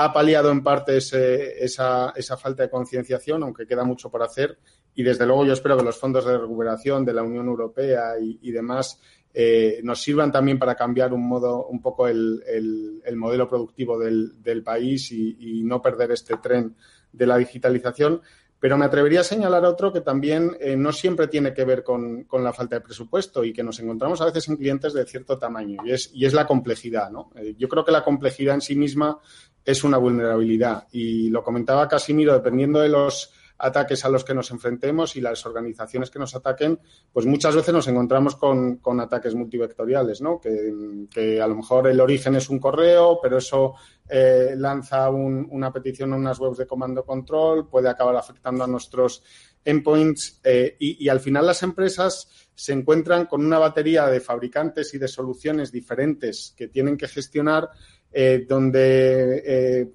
ha paliado en parte ese, esa, esa falta de concienciación, aunque queda mucho por hacer y desde luego yo espero que los fondos de recuperación de la Unión Europea y, demás eh, nos sirvan también para cambiar un modo, un poco el, modelo productivo del, país y, no perder este tren de la digitalización. Pero me atrevería a señalar otro que también eh, no siempre tiene que ver con, la falta de presupuesto y que nos encontramos a veces en clientes de cierto tamaño y es, y es la complejidad. ¿no? Eh, yo creo que la complejidad en sí misma es una vulnerabilidad y lo comentaba Casimiro, dependiendo de los ataques a los que nos enfrentemos y las organizaciones que nos ataquen, pues muchas veces nos encontramos con, ataques multivectoriales, ¿no? Que, a lo mejor el origen es un correo, pero eso eh, lanza una petición a unas webs de comando control, puede acabar afectando a nuestros endpoints eh, y, al final las empresas se encuentran con una batería de fabricantes y de soluciones diferentes que tienen que gestionar eh, donde eh,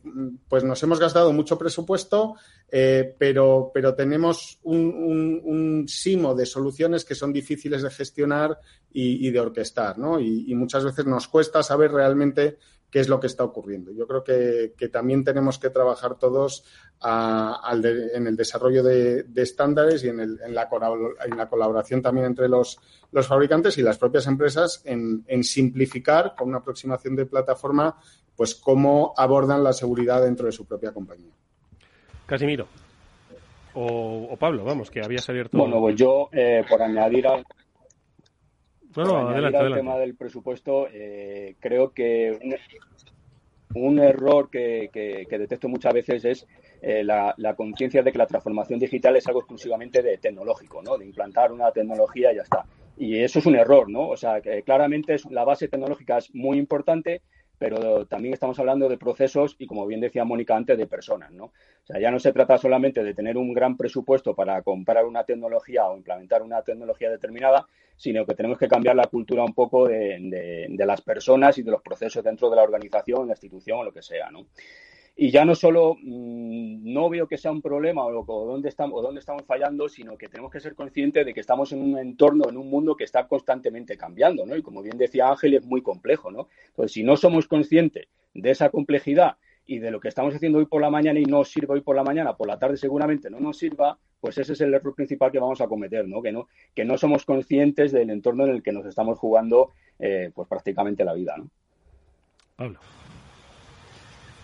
pues nos hemos gastado mucho presupuesto, eh, pero, pero tenemos un, simo de soluciones que son difíciles de gestionar y, de orquestar, ¿no? Y, muchas veces nos cuesta saber realmente qué es lo que está ocurriendo. Yo creo que, también tenemos que trabajar todos en el desarrollo de, estándares y en, la, colaboración también entre los, fabricantes y las propias empresas en, simplificar con una aproximación de plataforma pues cómo abordan la seguridad dentro de su propia compañía. Casimiro. O, Pablo, vamos, que habías abierto. Bueno, pues yo, eh, por añadir al, no, adelante, al tema del presupuesto, eh, creo que un, error que, detecto muchas veces es eh, la, conciencia de que la transformación digital es algo exclusivamente de tecnológico, ¿no? De implantar una tecnología y ya está. Y eso es un error, ¿no? O sea, que claramente es, la base tecnológica es muy importante, pero también estamos hablando de procesos y, como bien decía Mónica antes, de personas, ¿no? O sea, ya no se trata solamente de tener un gran presupuesto para comprar una tecnología o implementar una tecnología determinada, sino que tenemos que cambiar la cultura un poco de, las personas y de los procesos dentro de la organización, la institución o lo que sea, ¿no? Y ya no solo mm, no veo que sea un problema o, dónde estamos, o dónde estamos fallando, sino que tenemos que ser conscientes de que estamos en un entorno, en un mundo que está constantemente cambiando, ¿no? Y como bien decía Ángel, es muy complejo, ¿no? Entonces, si no somos conscientes de esa complejidad y de lo que estamos haciendo hoy por la mañana y no sirve hoy por la mañana, por la tarde seguramente no nos sirva, pues ese es el error principal que vamos a cometer, ¿no? Que no, que no somos conscientes del entorno en el que nos estamos jugando, eh, pues prácticamente la vida, ¿no? Pablo.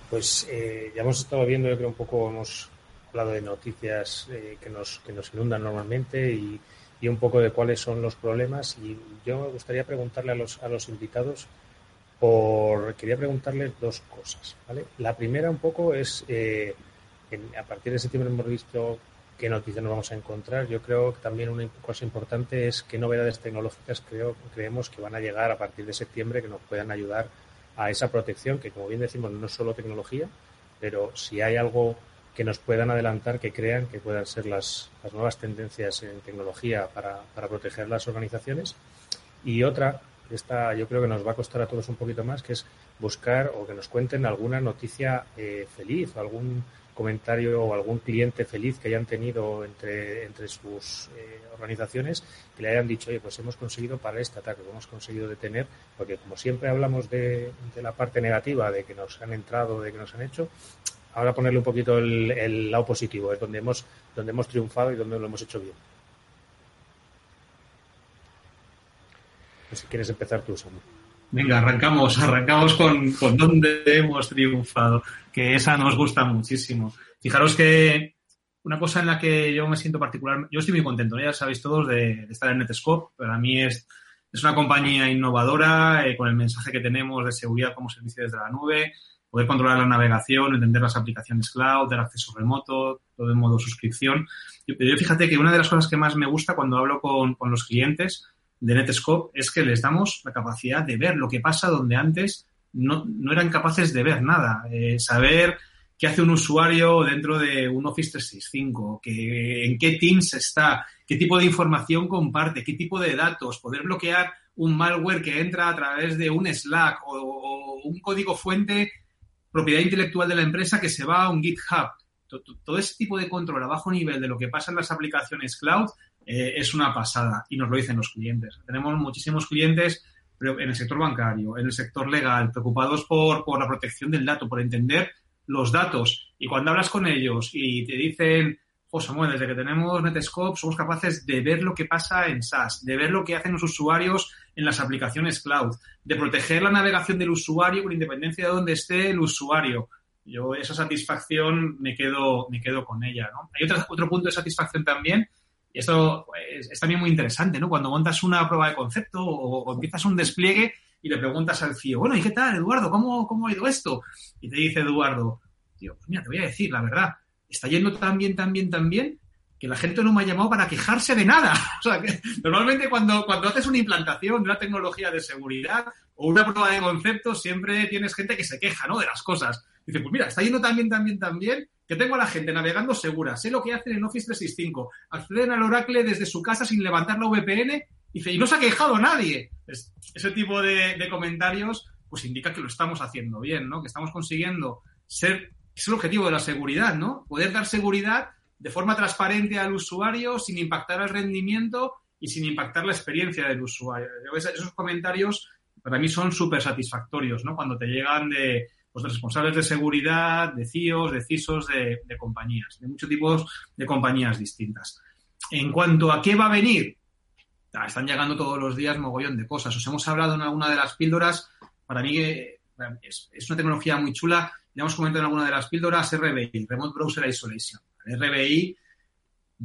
Pues eh, ya hemos estado viendo, yo creo, un poco, hemos hablado de noticias eh, que, nos, que nos inundan normalmente y, y, un poco de cuáles son los problemas. Y yo me gustaría preguntarle a los, a los invitados, por, quería preguntarles dos cosas. ¿vale? La primera un poco es, eh, a partir de septiembre hemos visto qué noticias nos vamos a encontrar. Yo creo que también una cosa importante es qué novedades tecnológicas creo, creemos que van a llegar a partir de septiembre que nos puedan ayudar a esa protección, que como bien decimos no es solo tecnología, pero si hay algo que nos puedan adelantar, que crean que puedan ser las, las nuevas tendencias en tecnología para, para, proteger las organizaciones. Y otra, esta yo creo que nos va a costar a todos un poquito más, que es buscar o que nos cuenten alguna noticia eh, feliz o algún comentario o algún cliente feliz que hayan tenido entre, entre sus eh, organizaciones que le hayan dicho, oye, pues hemos conseguido para este ataque, hemos conseguido detener, porque como siempre hablamos de, la parte negativa, de que nos han entrado, de que nos han hecho, ahora ponerle un poquito el, lado positivo, es donde hemos, donde hemos triunfado y donde lo hemos hecho bien. si quieres empezar tú, Samuel. Venga, arrancamos, arrancamos con, con dónde hemos triunfado, que esa nos gusta muchísimo. Fijaros que una cosa en la que yo me siento particular, yo estoy muy contento, ya sabéis todos, de, estar en Netscope. Para mí es, es una compañía innovadora eh, con el mensaje que tenemos de seguridad como servicio desde la nube, poder controlar la navegación, entender las aplicaciones cloud, dar acceso remoto, todo en modo suscripción. Yo, yo fíjate que una de las cosas que más me gusta cuando hablo con, con los clientes de Netscope es que les damos la capacidad de ver lo que pasa donde antes no, no eran capaces de ver nada. Eh, saber qué hace un usuario dentro de un Office 365, que, en qué Teams está, qué tipo de información comparte, qué tipo de datos, poder bloquear un malware que entra a través de un Slack o, o un código fuente, propiedad intelectual de la empresa que se va a un GitHub. Todo ese tipo de control a bajo nivel de lo que pasa en las aplicaciones cloud eh, es una pasada y nos lo dicen los clientes. Tenemos muchísimos clientes en el sector bancario, en el sector legal, preocupados por, por la protección del dato, por entender los datos. Y cuando hablas con ellos y te dicen, José Samuel, desde que tenemos Netscope somos capaces de ver lo que pasa en SaaS, de ver lo que hacen los usuarios en las aplicaciones cloud, de proteger la navegación del usuario con independencia de dónde esté el usuario. Yo esa satisfacción me quedo, me quedo con ella. Hay otro, otro punto de satisfacción también, y esto pues, es también muy interesante, ¿no? Cuando montas una prueba de concepto o, empiezas un despliegue y le preguntas al CEO, bueno, ¿y qué tal, Eduardo? ¿Cómo, cómo ha ido esto? Y te dice Eduardo, tío, pues mira, te voy a decir, la verdad, está yendo tan bien, tan bien, tan bien, que la gente no me ha llamado para quejarse de nada. O sea, que normalmente cuando, cuando haces una implantación de una tecnología de seguridad o una prueba de concepto, siempre tienes gente que se queja, ¿no? De las cosas. Dice, pues mira, está yendo tan bien, tan bien, tan bien, que tengo a la gente navegando segura, sé lo que hacen en Office 365, acceden al Oracle desde su casa sin levantar la VPN, y no se ha quejado nadie. ese tipo de, comentarios pues indica que lo estamos haciendo bien, ¿no? Que estamos consiguiendo ser, es el objetivo de la seguridad, ¿no? Poder dar seguridad de forma transparente al usuario sin impactar el rendimiento y sin impactar la experiencia del usuario. Esos comentarios para mí son súper satisfactorios, ¿no? Cuando te llegan de, pues, responsables de seguridad, de CIOs, de CISOs, de, compañías, de muchos tipos de compañías distintas. En cuanto a qué va a venir, ah, están llegando todos los días mogollón de cosas. Os hemos hablado en alguna de las píldoras. Para mí eh, es, es una tecnología muy chula. Ya hemos comentado en alguna de las píldoras RBI, Remote Browser Isolation. RBI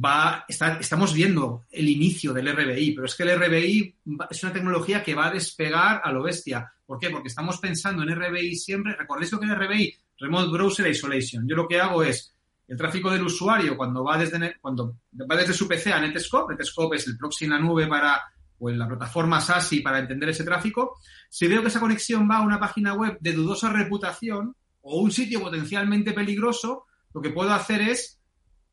va, está, estamos viendo el inicio del RBI, pero es que el RBI es una tecnología que va a despegar a lo bestia. ¿Por qué? Porque estamos pensando en RBI siempre. ¿Recordéis lo que es RBI? Remote Browser Isolation. Yo lo que hago es el tráfico del usuario cuando va desde, cuando va desde su PC a Netscope. Netscope es el proxy en la nube para pues, la plataforma SASI para entender ese tráfico. Si veo que esa conexión va a una página web de dudosa reputación o un sitio potencialmente peligroso, lo que puedo hacer es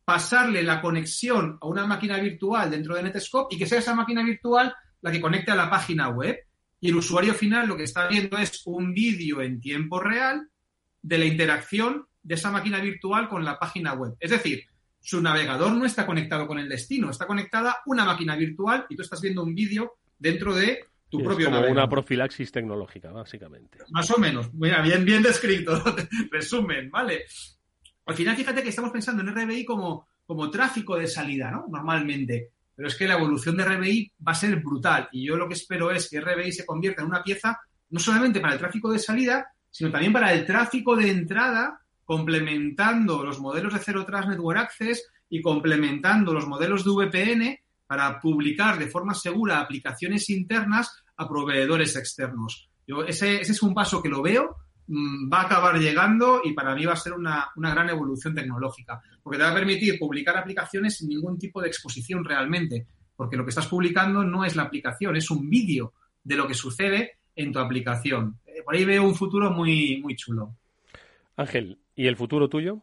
pasarle la conexión a una máquina virtual dentro de Netscope y que sea esa máquina virtual la que conecte a la página web. Y el usuario final lo que está viendo es un vídeo en tiempo real de la interacción de esa máquina virtual con la página web. Es decir, su navegador no está conectado con el destino, está conectada una máquina virtual y tú estás viendo un vídeo dentro de tu propio como navegador. una profilaxis tecnológica, básicamente. Más o menos. Mira, bien, bien descrito. Resumen, ¿vale? Al final, fíjate que estamos pensando en RBI como, como tráfico de salida, ¿no? Normalmente. Pero es que la evolución de RBI va a ser brutal. Y yo lo que espero es que RBI se convierta en una pieza no solamente para el tráfico de salida, sino también para el tráfico de entrada, complementando los modelos de Zero Trust Network Access y complementando los modelos de VPN para publicar de forma segura aplicaciones internas a proveedores externos. Yo, ese, ese es un paso que lo veo, va a acabar llegando y para mí va a ser una, una, gran evolución tecnológica, porque te va a permitir publicar aplicaciones sin ningún tipo de exposición realmente, porque lo que estás publicando no es la aplicación, es un vídeo de lo que sucede en tu aplicación. Eh, por ahí veo un futuro muy, muy chulo. Ángel, ¿y el futuro tuyo?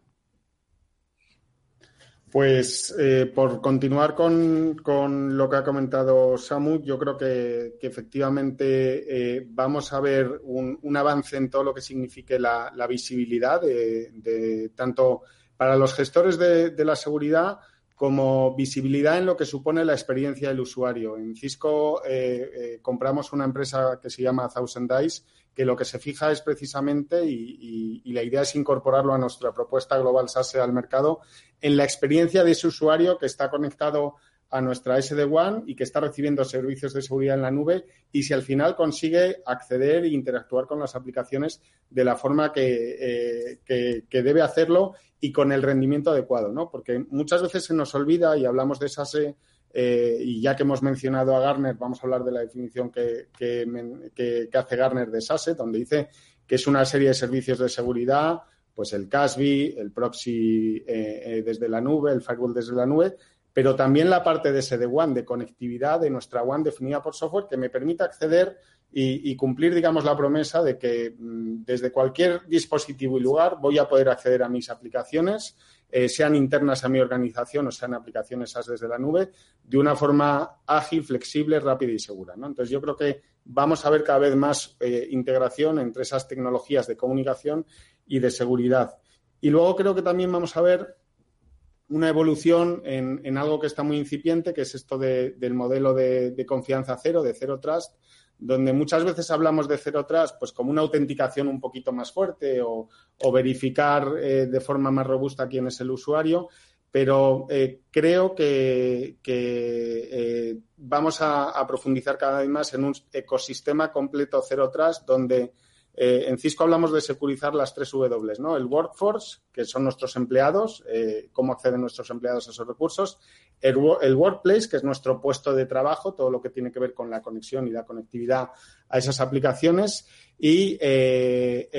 Pues eh, por continuar con, con, lo que ha comentado Samu, yo creo que, que efectivamente eh, vamos a ver un, un, avance en todo lo que signifique la, la visibilidad de, de, tanto para los gestores de, de, la seguridad como visibilidad en lo que supone la experiencia del usuario. En Cisco eh, compramos una empresa que se llama Thousand Dice que lo que se fija es precisamente, y, la idea es incorporarlo a nuestra propuesta global SASE al mercado, en la experiencia de ese usuario que está conectado a nuestra SD-WAN y que está recibiendo servicios de seguridad en la nube y si al final consigue acceder e interactuar con las aplicaciones de la forma que, eh, debe hacerlo y con el rendimiento adecuado, ¿no? Porque muchas veces se nos olvida y hablamos de SASE eh, y ya que hemos mencionado a Garner, vamos a hablar de la definición que, que, hace Garner de SASE, donde dice que es una serie de servicios de seguridad, pues el CASB, el proxy eh, eh, desde la nube, el firewall desde la nube, pero también la parte de SD-WAN, de conectividad de nuestra WAN definida por software que me permita acceder y, cumplir, digamos, la promesa de que mmm, desde cualquier dispositivo y lugar voy a poder acceder a mis aplicaciones eh, sean internas a mi organización o sean aplicaciones SaaS desde la nube, de una forma ágil, flexible, rápida y segura. ¿no? Entonces, yo creo que vamos a ver cada vez más eh, integración entre esas tecnologías de comunicación y de seguridad. Y luego creo que también vamos a ver una evolución en, en algo que está muy incipiente, que es esto de, del modelo de, de confianza cero, de cero trust, donde muchas veces hablamos de cero trust pues como una autenticación un poquito más fuerte o, verificar eh, de forma más robusta quién es el usuario, pero eh, creo que, que eh, vamos a, a, profundizar cada vez más en un ecosistema completo cero trust donde eh, en Cisco hablamos de securizar las tres W, ¿no? El workforce, que son nuestros empleados, eh, cómo acceden nuestros empleados a esos recursos, el, workplace, que es nuestro puesto de trabajo, todo lo que tiene que ver con la conexión y la conectividad a esas aplicaciones, y eh,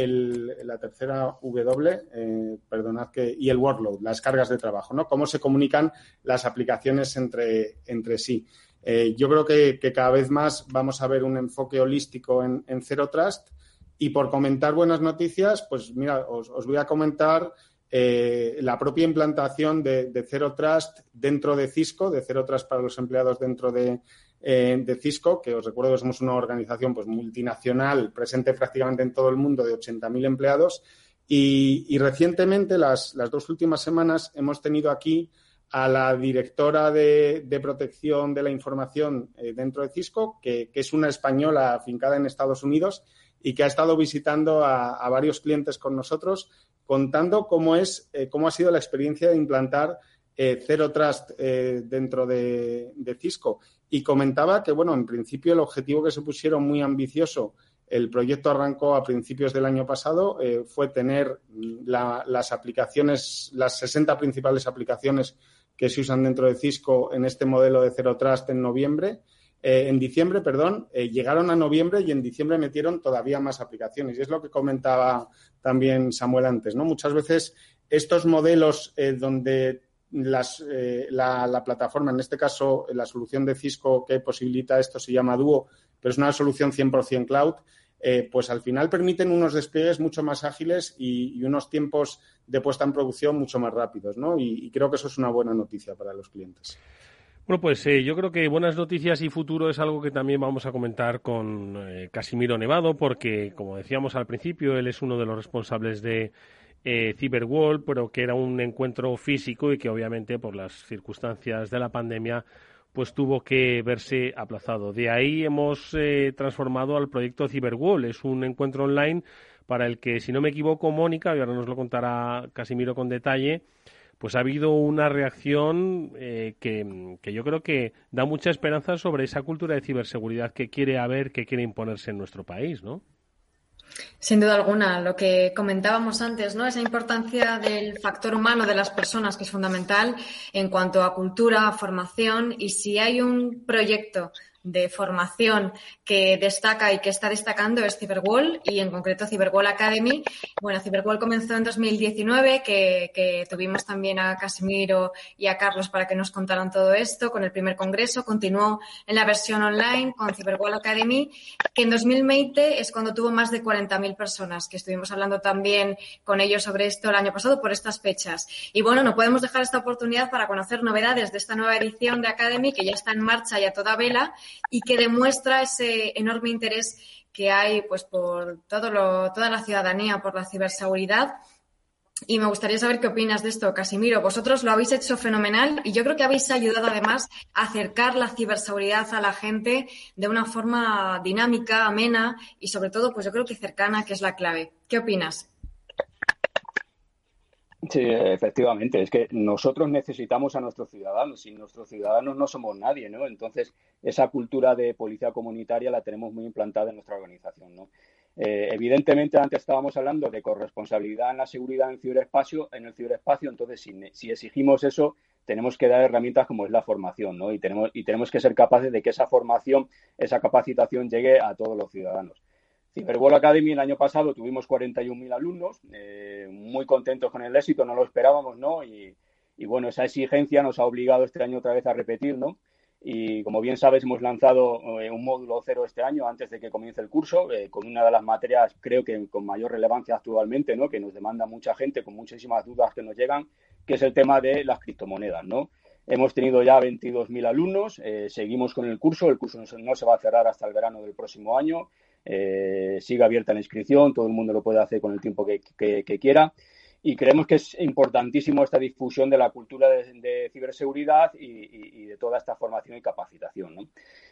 la tercera W, perdonad que, y el workload, las cargas de trabajo, ¿no? Cómo se comunican las aplicaciones entre, entre sí. Yo creo que, que, cada vez más vamos a ver un enfoque holístico en, en Zero Trust y por comentar buenas noticias, pues mira, os, voy a comentar eh, la propia implantación de, de, Zero Trust dentro de Cisco, de Zero Trust para los empleados dentro de, eh, Cisco, que os recuerdo que somos una organización pues, multinacional presente prácticamente en todo el mundo de 80.000 empleados. Y, recientemente, las, las, dos últimas semanas, hemos tenido aquí a la directora de, protección de la información eh, dentro de Cisco, que, es una española afincada en Estados Unidos y que ha estado visitando a, varios clientes con nosotros, contando cómo es, eh, cómo ha sido la experiencia de implantar eh, Zero Trust dentro de, Cisco. Y comentaba que, bueno, en principio el objetivo que se pusieron muy ambicioso el proyecto arrancó a principios del año pasado, fue tener las aplicaciones, las 60 principales aplicaciones que se usan dentro de Cisco en este modelo de Zero Trust en noviembre. Eh, en diciembre, perdón, eh, llegaron a noviembre y en diciembre metieron todavía más aplicaciones. Y es lo que comentaba también Samuel antes, ¿no? Muchas veces estos modelos eh, donde las, la, la, plataforma, en este caso la solución de Cisco que posibilita esto se llama Duo, pero es una solución 100% cloud, eh, pues al final permiten unos despliegues mucho más ágiles y, unos tiempos de puesta en producción mucho más rápidos, ¿no? Y, creo que eso es una buena noticia para los clientes. Bueno, pues eh, yo creo que buenas noticias y futuro es algo que también vamos a comentar con eh, Casimiro Nevado, porque, como decíamos al principio, él es uno de los responsables de eh, Cyberwall, pero que era un encuentro físico y que obviamente por las circunstancias de la pandemia pues tuvo que verse aplazado. De ahí hemos eh, transformado al proyecto Cyberwall. Es un encuentro online para el que, si no me equivoco, Mónica, y ahora nos lo contará Casimiro con detalle, pues ha habido una reacción eh, que, que, yo creo que da mucha esperanza sobre esa cultura de ciberseguridad que quiere haber, que quiere imponerse en nuestro país, ¿no? Sin duda alguna, lo que comentábamos antes, ¿no? Esa importancia del factor humano de las personas que es fundamental en cuanto a cultura, formación y si hay un proyecto de formación que destaca y que está destacando es Cyberwall y en concreto Cyberwall Academy. Bueno, Cyberwall comenzó en 2019, que, que, tuvimos también a Casimiro y a Carlos para que nos contaran todo esto con el primer congreso. Continuó en la versión online con Cyberwall Academy, que en 2020 es cuando tuvo más de 40.000 personas, que estuvimos hablando también con ellos sobre esto el año pasado por estas fechas. Y bueno, no podemos dejar esta oportunidad para conocer novedades de esta nueva edición de Academy, que ya está en marcha y a toda vela y que demuestra ese enorme interés que hay pues por todo lo, toda la ciudadanía por la ciberseguridad. Y me gustaría saber qué opinas de esto, Casimiro. Vosotros lo habéis hecho fenomenal y yo creo que habéis ayudado además a acercar la ciberseguridad a la gente de una forma dinámica, amena y sobre todo, pues yo creo que cercana, que es la clave. ¿Qué opinas? Sí, efectivamente. Es que nosotros necesitamos a nuestros ciudadanos. Sin nuestros ciudadanos no somos nadie, ¿no? Entonces, esa cultura de policía comunitaria la tenemos muy implantada en nuestra organización, ¿no? Eh, evidentemente, antes estábamos hablando de corresponsabilidad en la seguridad en ciberespacio, en el ciberespacio. Entonces, si, si exigimos eso, tenemos que dar herramientas como es la formación, ¿no? Y tenemos, y tenemos que ser capaces de que esa formación, esa capacitación llegue a todos los ciudadanos. Cyberwall Academy el año pasado tuvimos 41.000 alumnos, eh, muy contentos con el éxito, no lo esperábamos, ¿no? Y, bueno, esa exigencia nos ha obligado este año otra vez a repetir, ¿no? Y como bien sabes, hemos lanzado eh, un módulo cero este año antes de que comience el curso, eh, con una de las materias, creo que con mayor relevancia actualmente, ¿no? Que nos demanda mucha gente, con muchísimas dudas que nos llegan, que es el tema de las criptomonedas, ¿no? Hemos tenido ya 22.000 alumnos, seguimos con el curso, el curso no se va a cerrar hasta el verano del próximo año. Eh, sigue abierta la inscripción, todo el mundo lo puede hacer con el tiempo que, quiera. Y creemos que es importantísimo esta difusión de la cultura de, ciberseguridad y, de toda esta formación y capacitación. ¿no?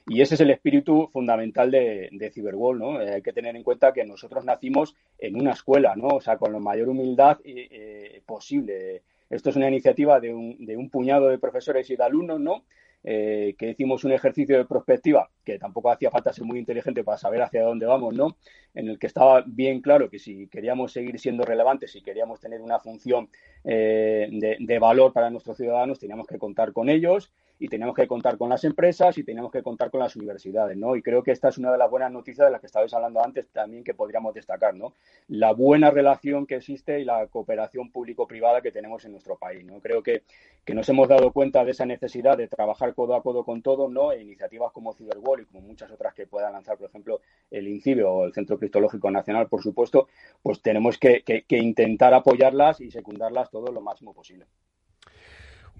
Y ese es el espíritu fundamental de, de. ¿no? Eh, hay que tener en cuenta que nosotros nacimos en una escuela, ¿no? o sea, con la mayor humildad eh, posible. Esto es una iniciativa de un, de un puñado de profesores y de alumnos, ¿no? Eh, que hicimos un ejercicio de prospectiva, que tampoco hacía falta ser muy inteligente para saber hacia dónde vamos, ¿no? En el que estaba bien claro que si queríamos seguir siendo relevantes, si queríamos tener una función eh, de, valor para nuestros ciudadanos, teníamos que contar con ellos y teníamos que contar con las empresas y teníamos que contar con las universidades, ¿no? Y creo que esta es una de las buenas noticias de las que estabais hablando antes también que podríamos destacar, ¿no? La buena relación que existe y la cooperación público-privada que tenemos en nuestro país, ¿no? Creo que, que nos hemos dado cuenta de esa necesidad de trabajar codo a codo con todos, ¿no? E iniciativas como Cyberwall y como muchas otras que puedan lanzar, por ejemplo, el INCIBE o el Centro Cristológico Nacional, por supuesto, pues tenemos que, que, que intentar apoyarlas y secundarlas todo lo máximo posible.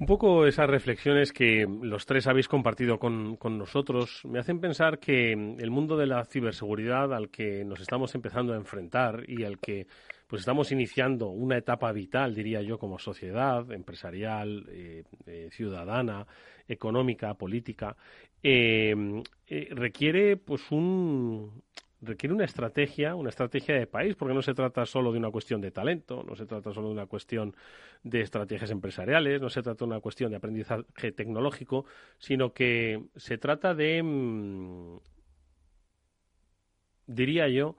Un poco esas reflexiones que los tres habéis compartido con, nosotros me hacen pensar que el mundo de la ciberseguridad al que nos estamos empezando a enfrentar y al que pues estamos iniciando una etapa vital, diría yo, como sociedad empresarial, eh, eh, ciudadana, económica, política, requiere pues un requiere una estrategia, una estrategia de país, porque no se trata solo de una cuestión de talento, no se trata solo de una cuestión de estrategias empresariales, no se trata de una cuestión de aprendizaje tecnológico, sino que se trata de, mm, diría yo,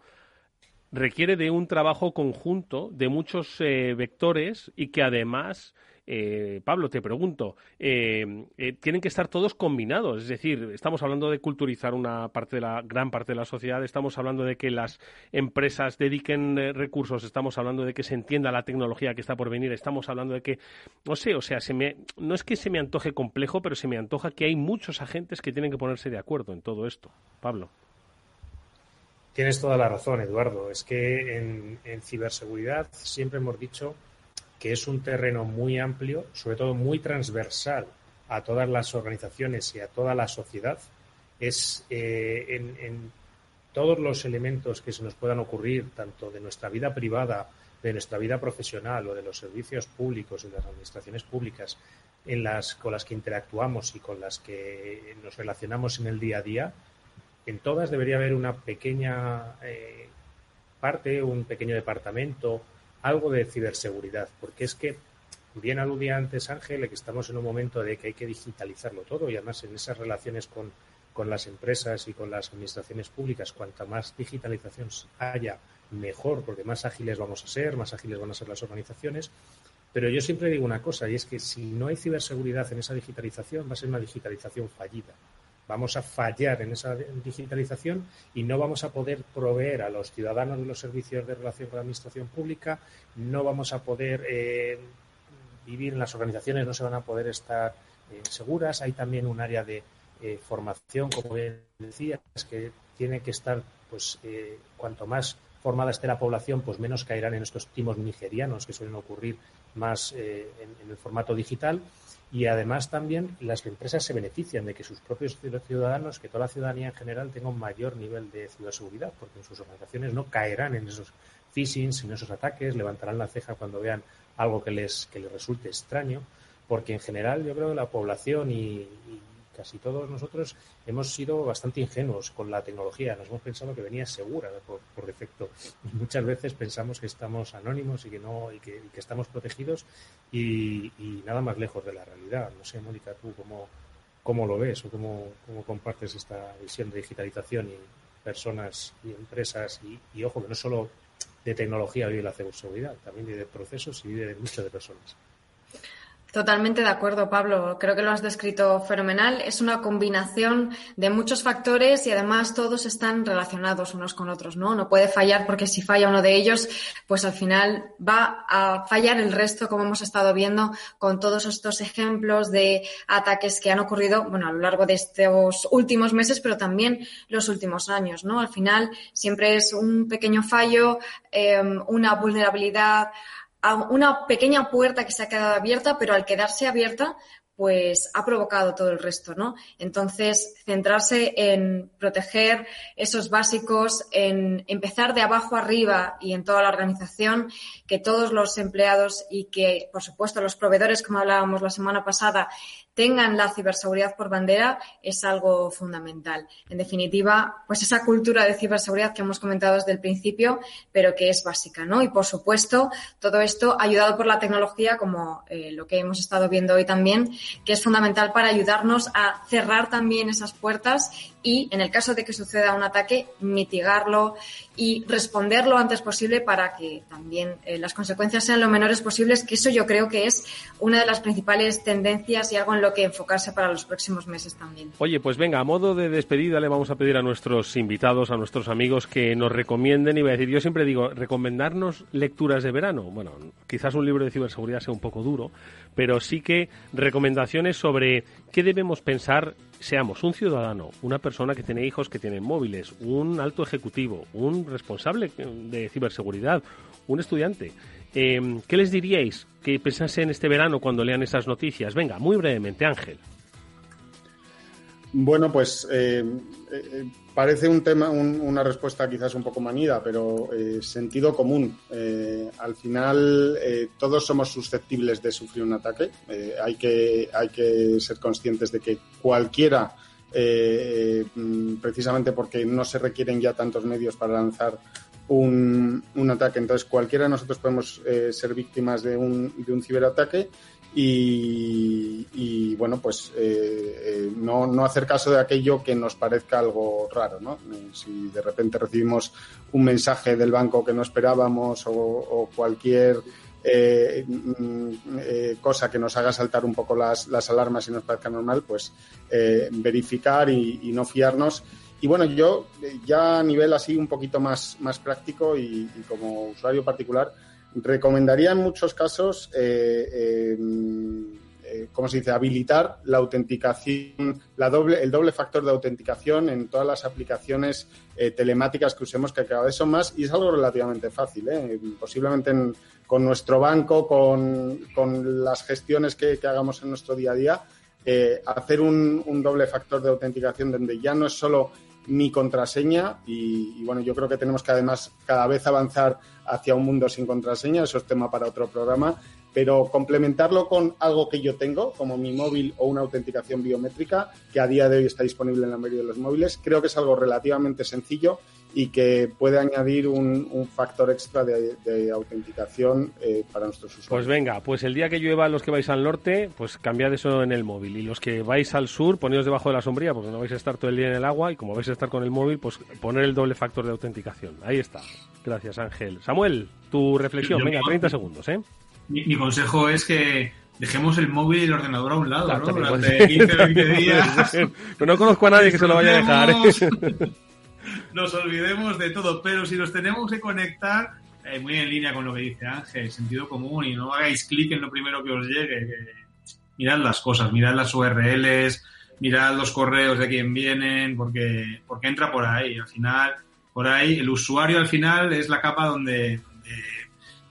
requiere de un trabajo conjunto de muchos eh, vectores y que además eh, Pablo, te pregunto, eh, eh, tienen que estar todos combinados, es decir, estamos hablando de culturizar una parte de la gran parte de la sociedad, estamos hablando de que las empresas dediquen recursos, estamos hablando de que se entienda la tecnología que está por venir, estamos hablando de que, no sé, o sea, se me, no es que se me antoje complejo, pero se me antoja que hay muchos agentes que tienen que ponerse de acuerdo en todo esto. Pablo. Tienes toda la razón, Eduardo. Es que en ciberseguridad siempre hemos dicho que es un terreno muy amplio, sobre todo muy transversal a todas las organizaciones y a toda la sociedad. Es eh, en, todos los elementos que se nos puedan ocurrir, tanto de nuestra vida privada, de nuestra vida profesional o de los servicios públicos y de las administraciones públicas en las, con las que interactuamos y con las que nos relacionamos en el día a día, en todas debería haber una pequeña eh, parte, un pequeño departamento algo de ciberseguridad, porque es que bien aludía antes Ángel, que estamos en un momento de que hay que digitalizarlo todo y además en esas relaciones con, con las empresas y con las administraciones públicas, cuanta más digitalización haya, mejor, porque más ágiles vamos a ser, más ágiles van a ser las organizaciones. Pero yo siempre digo una cosa, y es que si no hay ciberseguridad en esa digitalización, va a ser una digitalización fallida vamos a fallar en esa digitalización y no vamos a poder proveer a los ciudadanos de los servicios de relación con la administración pública, no vamos a poder eh, vivir en las organizaciones, no se van a poder estar eh, seguras. Hay también un área de eh, formación, como bien decías, que tiene que estar, pues, cuanto más formada esté la población, pues menos caerán en estos timos nigerianos que suelen ocurrir más en el formato digital y además también las empresas se benefician de que sus propios ciudadanos, que toda la ciudadanía en general tenga un mayor nivel de ciberseguridad, porque en sus organizaciones no caerán en esos phishing, en esos ataques, levantarán la ceja cuando vean algo que les, que les resulte extraño, porque en general yo creo que la población y casi todos nosotros hemos sido bastante ingenuos con la tecnología. Nos hemos pensado que venía segura por, defecto. muchas veces pensamos que estamos anónimos y que no y que, estamos protegidos y, nada más lejos de la realidad. No sé, Mónica, tú cómo, cómo lo ves o cómo, cómo compartes esta visión de digitalización y personas y empresas y, ojo, que no solo de tecnología vive la seguridad, también vive de procesos y vive de mucho de personas. Totalmente de acuerdo, Pablo. Creo que lo has descrito fenomenal. Es una combinación de muchos factores y además todos están relacionados unos con otros, ¿no? No puede fallar porque si falla uno de ellos, pues al final va a fallar el resto, como hemos estado viendo con todos estos ejemplos de ataques que han ocurrido, bueno, a lo largo de estos últimos meses, pero también los últimos años, ¿no? Al final siempre es un pequeño fallo, eh, una vulnerabilidad a una pequeña puerta que se ha quedado abierta, pero al quedarse abierta, pues ha provocado todo el resto, ¿no? Entonces, centrarse en proteger esos básicos, en empezar de abajo arriba y en toda la organización, que todos los empleados y que, por supuesto, los proveedores, como hablábamos la semana pasada, tengan la ciberseguridad por bandera es algo fundamental. En definitiva, pues esa cultura de ciberseguridad que hemos comentado desde el principio, pero que es básica, ¿no? Y por supuesto, todo esto ayudado por la tecnología, como eh, lo que hemos estado viendo hoy también, que es fundamental para ayudarnos a cerrar también esas puertas y, en el caso de que suceda un ataque, mitigarlo y responder lo antes posible para que también eh, las consecuencias sean lo menores posibles, que eso yo creo que es una de las principales tendencias y algo en lo que enfocarse para los próximos meses también. Oye, pues venga, a modo de despedida le vamos a pedir a nuestros invitados, a nuestros amigos que nos recomienden, y voy a decir, yo siempre digo, recomendarnos lecturas de verano. Bueno, quizás un libro de ciberseguridad sea un poco duro, pero sí que recomendaciones sobre qué debemos pensar seamos un ciudadano, una persona que tiene hijos que tienen móviles, un alto ejecutivo, un responsable de ciberseguridad, un estudiante. Em, ¿Qué les diríais que pensasen este verano cuando lean esas noticias? Venga, muy brevemente, Ángel. Bueno, pues eh, eh, parece un tema, una respuesta quizás un poco manida, pero eh, sentido común. al final, todos somos susceptibles de sufrir un ataque. hay, que, hay que ser conscientes de que cualquiera, mm, precisamente porque no se requieren ya tantos medios para lanzar un, un ataque, entonces cualquiera de nosotros podemos ser víctimas de un, de un ciberataque y, bueno, pues eh, eh, no, no, hacer caso de aquello que nos parezca algo raro, ¿no? Eh, si de repente recibimos un mensaje del banco que no esperábamos o, cualquier mm, cosa que nos haga saltar un poco las, las alarmas y nos parezca normal, pues verificar y, no fiarnos. Y bueno, yo ya a nivel así un poquito más, más práctico y como usuario particular, recomendaría en muchos casos, eh, eh, ¿cómo se dice?, habilitar la autenticación, la doble, el doble factor de autenticación en todas las aplicaciones eh, telemáticas que usemos, que cada vez son más, y es algo relativamente fácil. Posiblemente con nuestro banco, con, las gestiones que, hagamos en nuestro día a día, hacer un doble factor de autenticación donde ya no es solo mi contraseña y, bueno, yo creo que tenemos que además cada vez avanzar hacia un mundo sin contraseña, eso es tema para otro programa, pero complementarlo con algo que yo tengo, como mi móvil o una autenticación biométrica, que a día de hoy está disponible en la mayoría de los móviles, creo que es algo relativamente sencillo y que puede añadir un, factor extra de, autenticación eh, para nuestros usuarios. Pues venga, pues el día que llueva los que vais al norte, pues cambiad eso en el móvil. Y los que vais al sur, ponedos debajo de la sombría, porque no vais a estar todo el día en el agua y como vais a estar con el móvil, pues poner el doble factor de autenticación. Ahí está. Gracias, Ángel. Samuel, tu reflexión. Venga, 30 segundos, ¿eh? Mi, consejo es que dejemos el móvil y el ordenador a un lado, ¿no? Durante 15 20 días. Pero no conozco a nadie que se lo vaya a dejar. Nos olvidemos de todo, pero si nos tenemos que conectar, eh, muy en línea con lo que dice Ángel, sentido común y no hagáis clic en lo primero que os llegue. mirad las cosas, mirad las URLs, mirad los correos de quién vienen, porque, porque entra por ahí. Al final, por ahí, el usuario al final es la capa donde,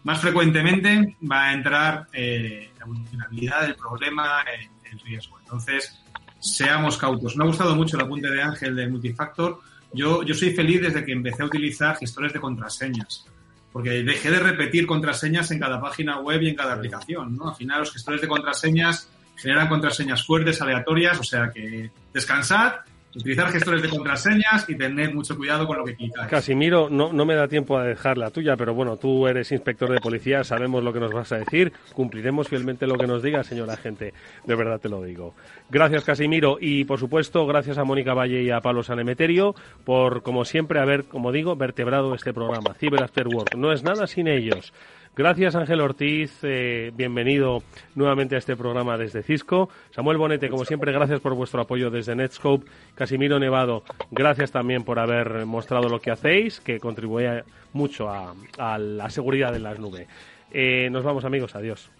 más frecuentemente va a entrar eh, la vulnerabilidad, el problema, el, el riesgo. Entonces, seamos cautos. Me ha gustado mucho el apunte de Ángel de multifactor yo, yo soy feliz desde que empecé a utilizar gestores de contraseñas, porque dejé de repetir contraseñas en cada página web y en cada aplicación, ¿no? Al final los gestores de contraseñas generan contraseñas fuertes, aleatorias, o sea que descansad utilizar gestores de contraseñas y tener mucho cuidado con lo que clicáis. Casimiro, no, no me da tiempo a dejar la tuya, pero bueno, tú eres inspector de policía, sabemos lo que nos vas a decir, cumpliremos fielmente lo que nos diga, señora agente, de verdad te lo digo. Gracias, Casimiro, y por supuesto, gracias a Mónica Valle y a Pablo Sanemeterio por, como siempre, haber, como digo, vertebrado este programa, Cyber After Work. No es nada sin ellos. Gracias Ángel Ortiz, eh, bienvenido nuevamente a este programa desde Cisco. Samuel Bonete, como siempre, gracias por vuestro apoyo desde Netscope. Casimiro Nevado, gracias también por haber mostrado lo que hacéis, que contribuye mucho a, la seguridad de las nubes. Eh, nos vamos amigos, adiós.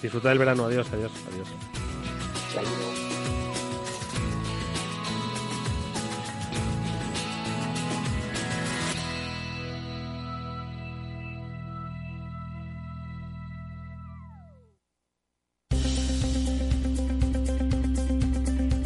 Disfrutad del verano, adiós, adiós, adiós.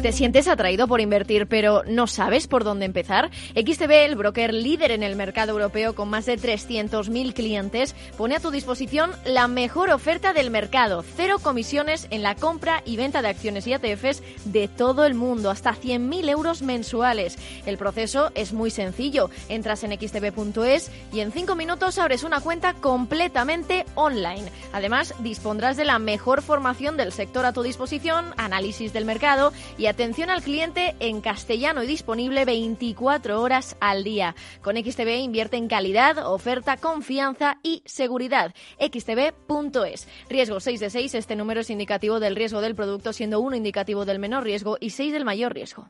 ¿Te sientes atraído por invertir pero no sabes por dónde empezar? XTB, el broker líder en el mercado europeo con más de 300.000 clientes, pone a tu disposición la mejor oferta del mercado. Cero comisiones en la compra y venta de acciones y ETFs de todo el mundo, hasta 100.000 euros mensuales. El proceso es muy sencillo. Entras en xtb.es y en 5 minutos abres una cuenta completamente online. Además, dispondrás de la mejor formación del sector a tu disposición, análisis del mercado y atención al cliente en castellano y disponible 24 horas al día. Con XTB invierte en calidad, oferta, confianza y seguridad. xtb.es. Riesgo 6 de 6. Este número es indicativo del riesgo del producto, siendo 1 indicativo del menor riesgo y 6 del mayor riesgo.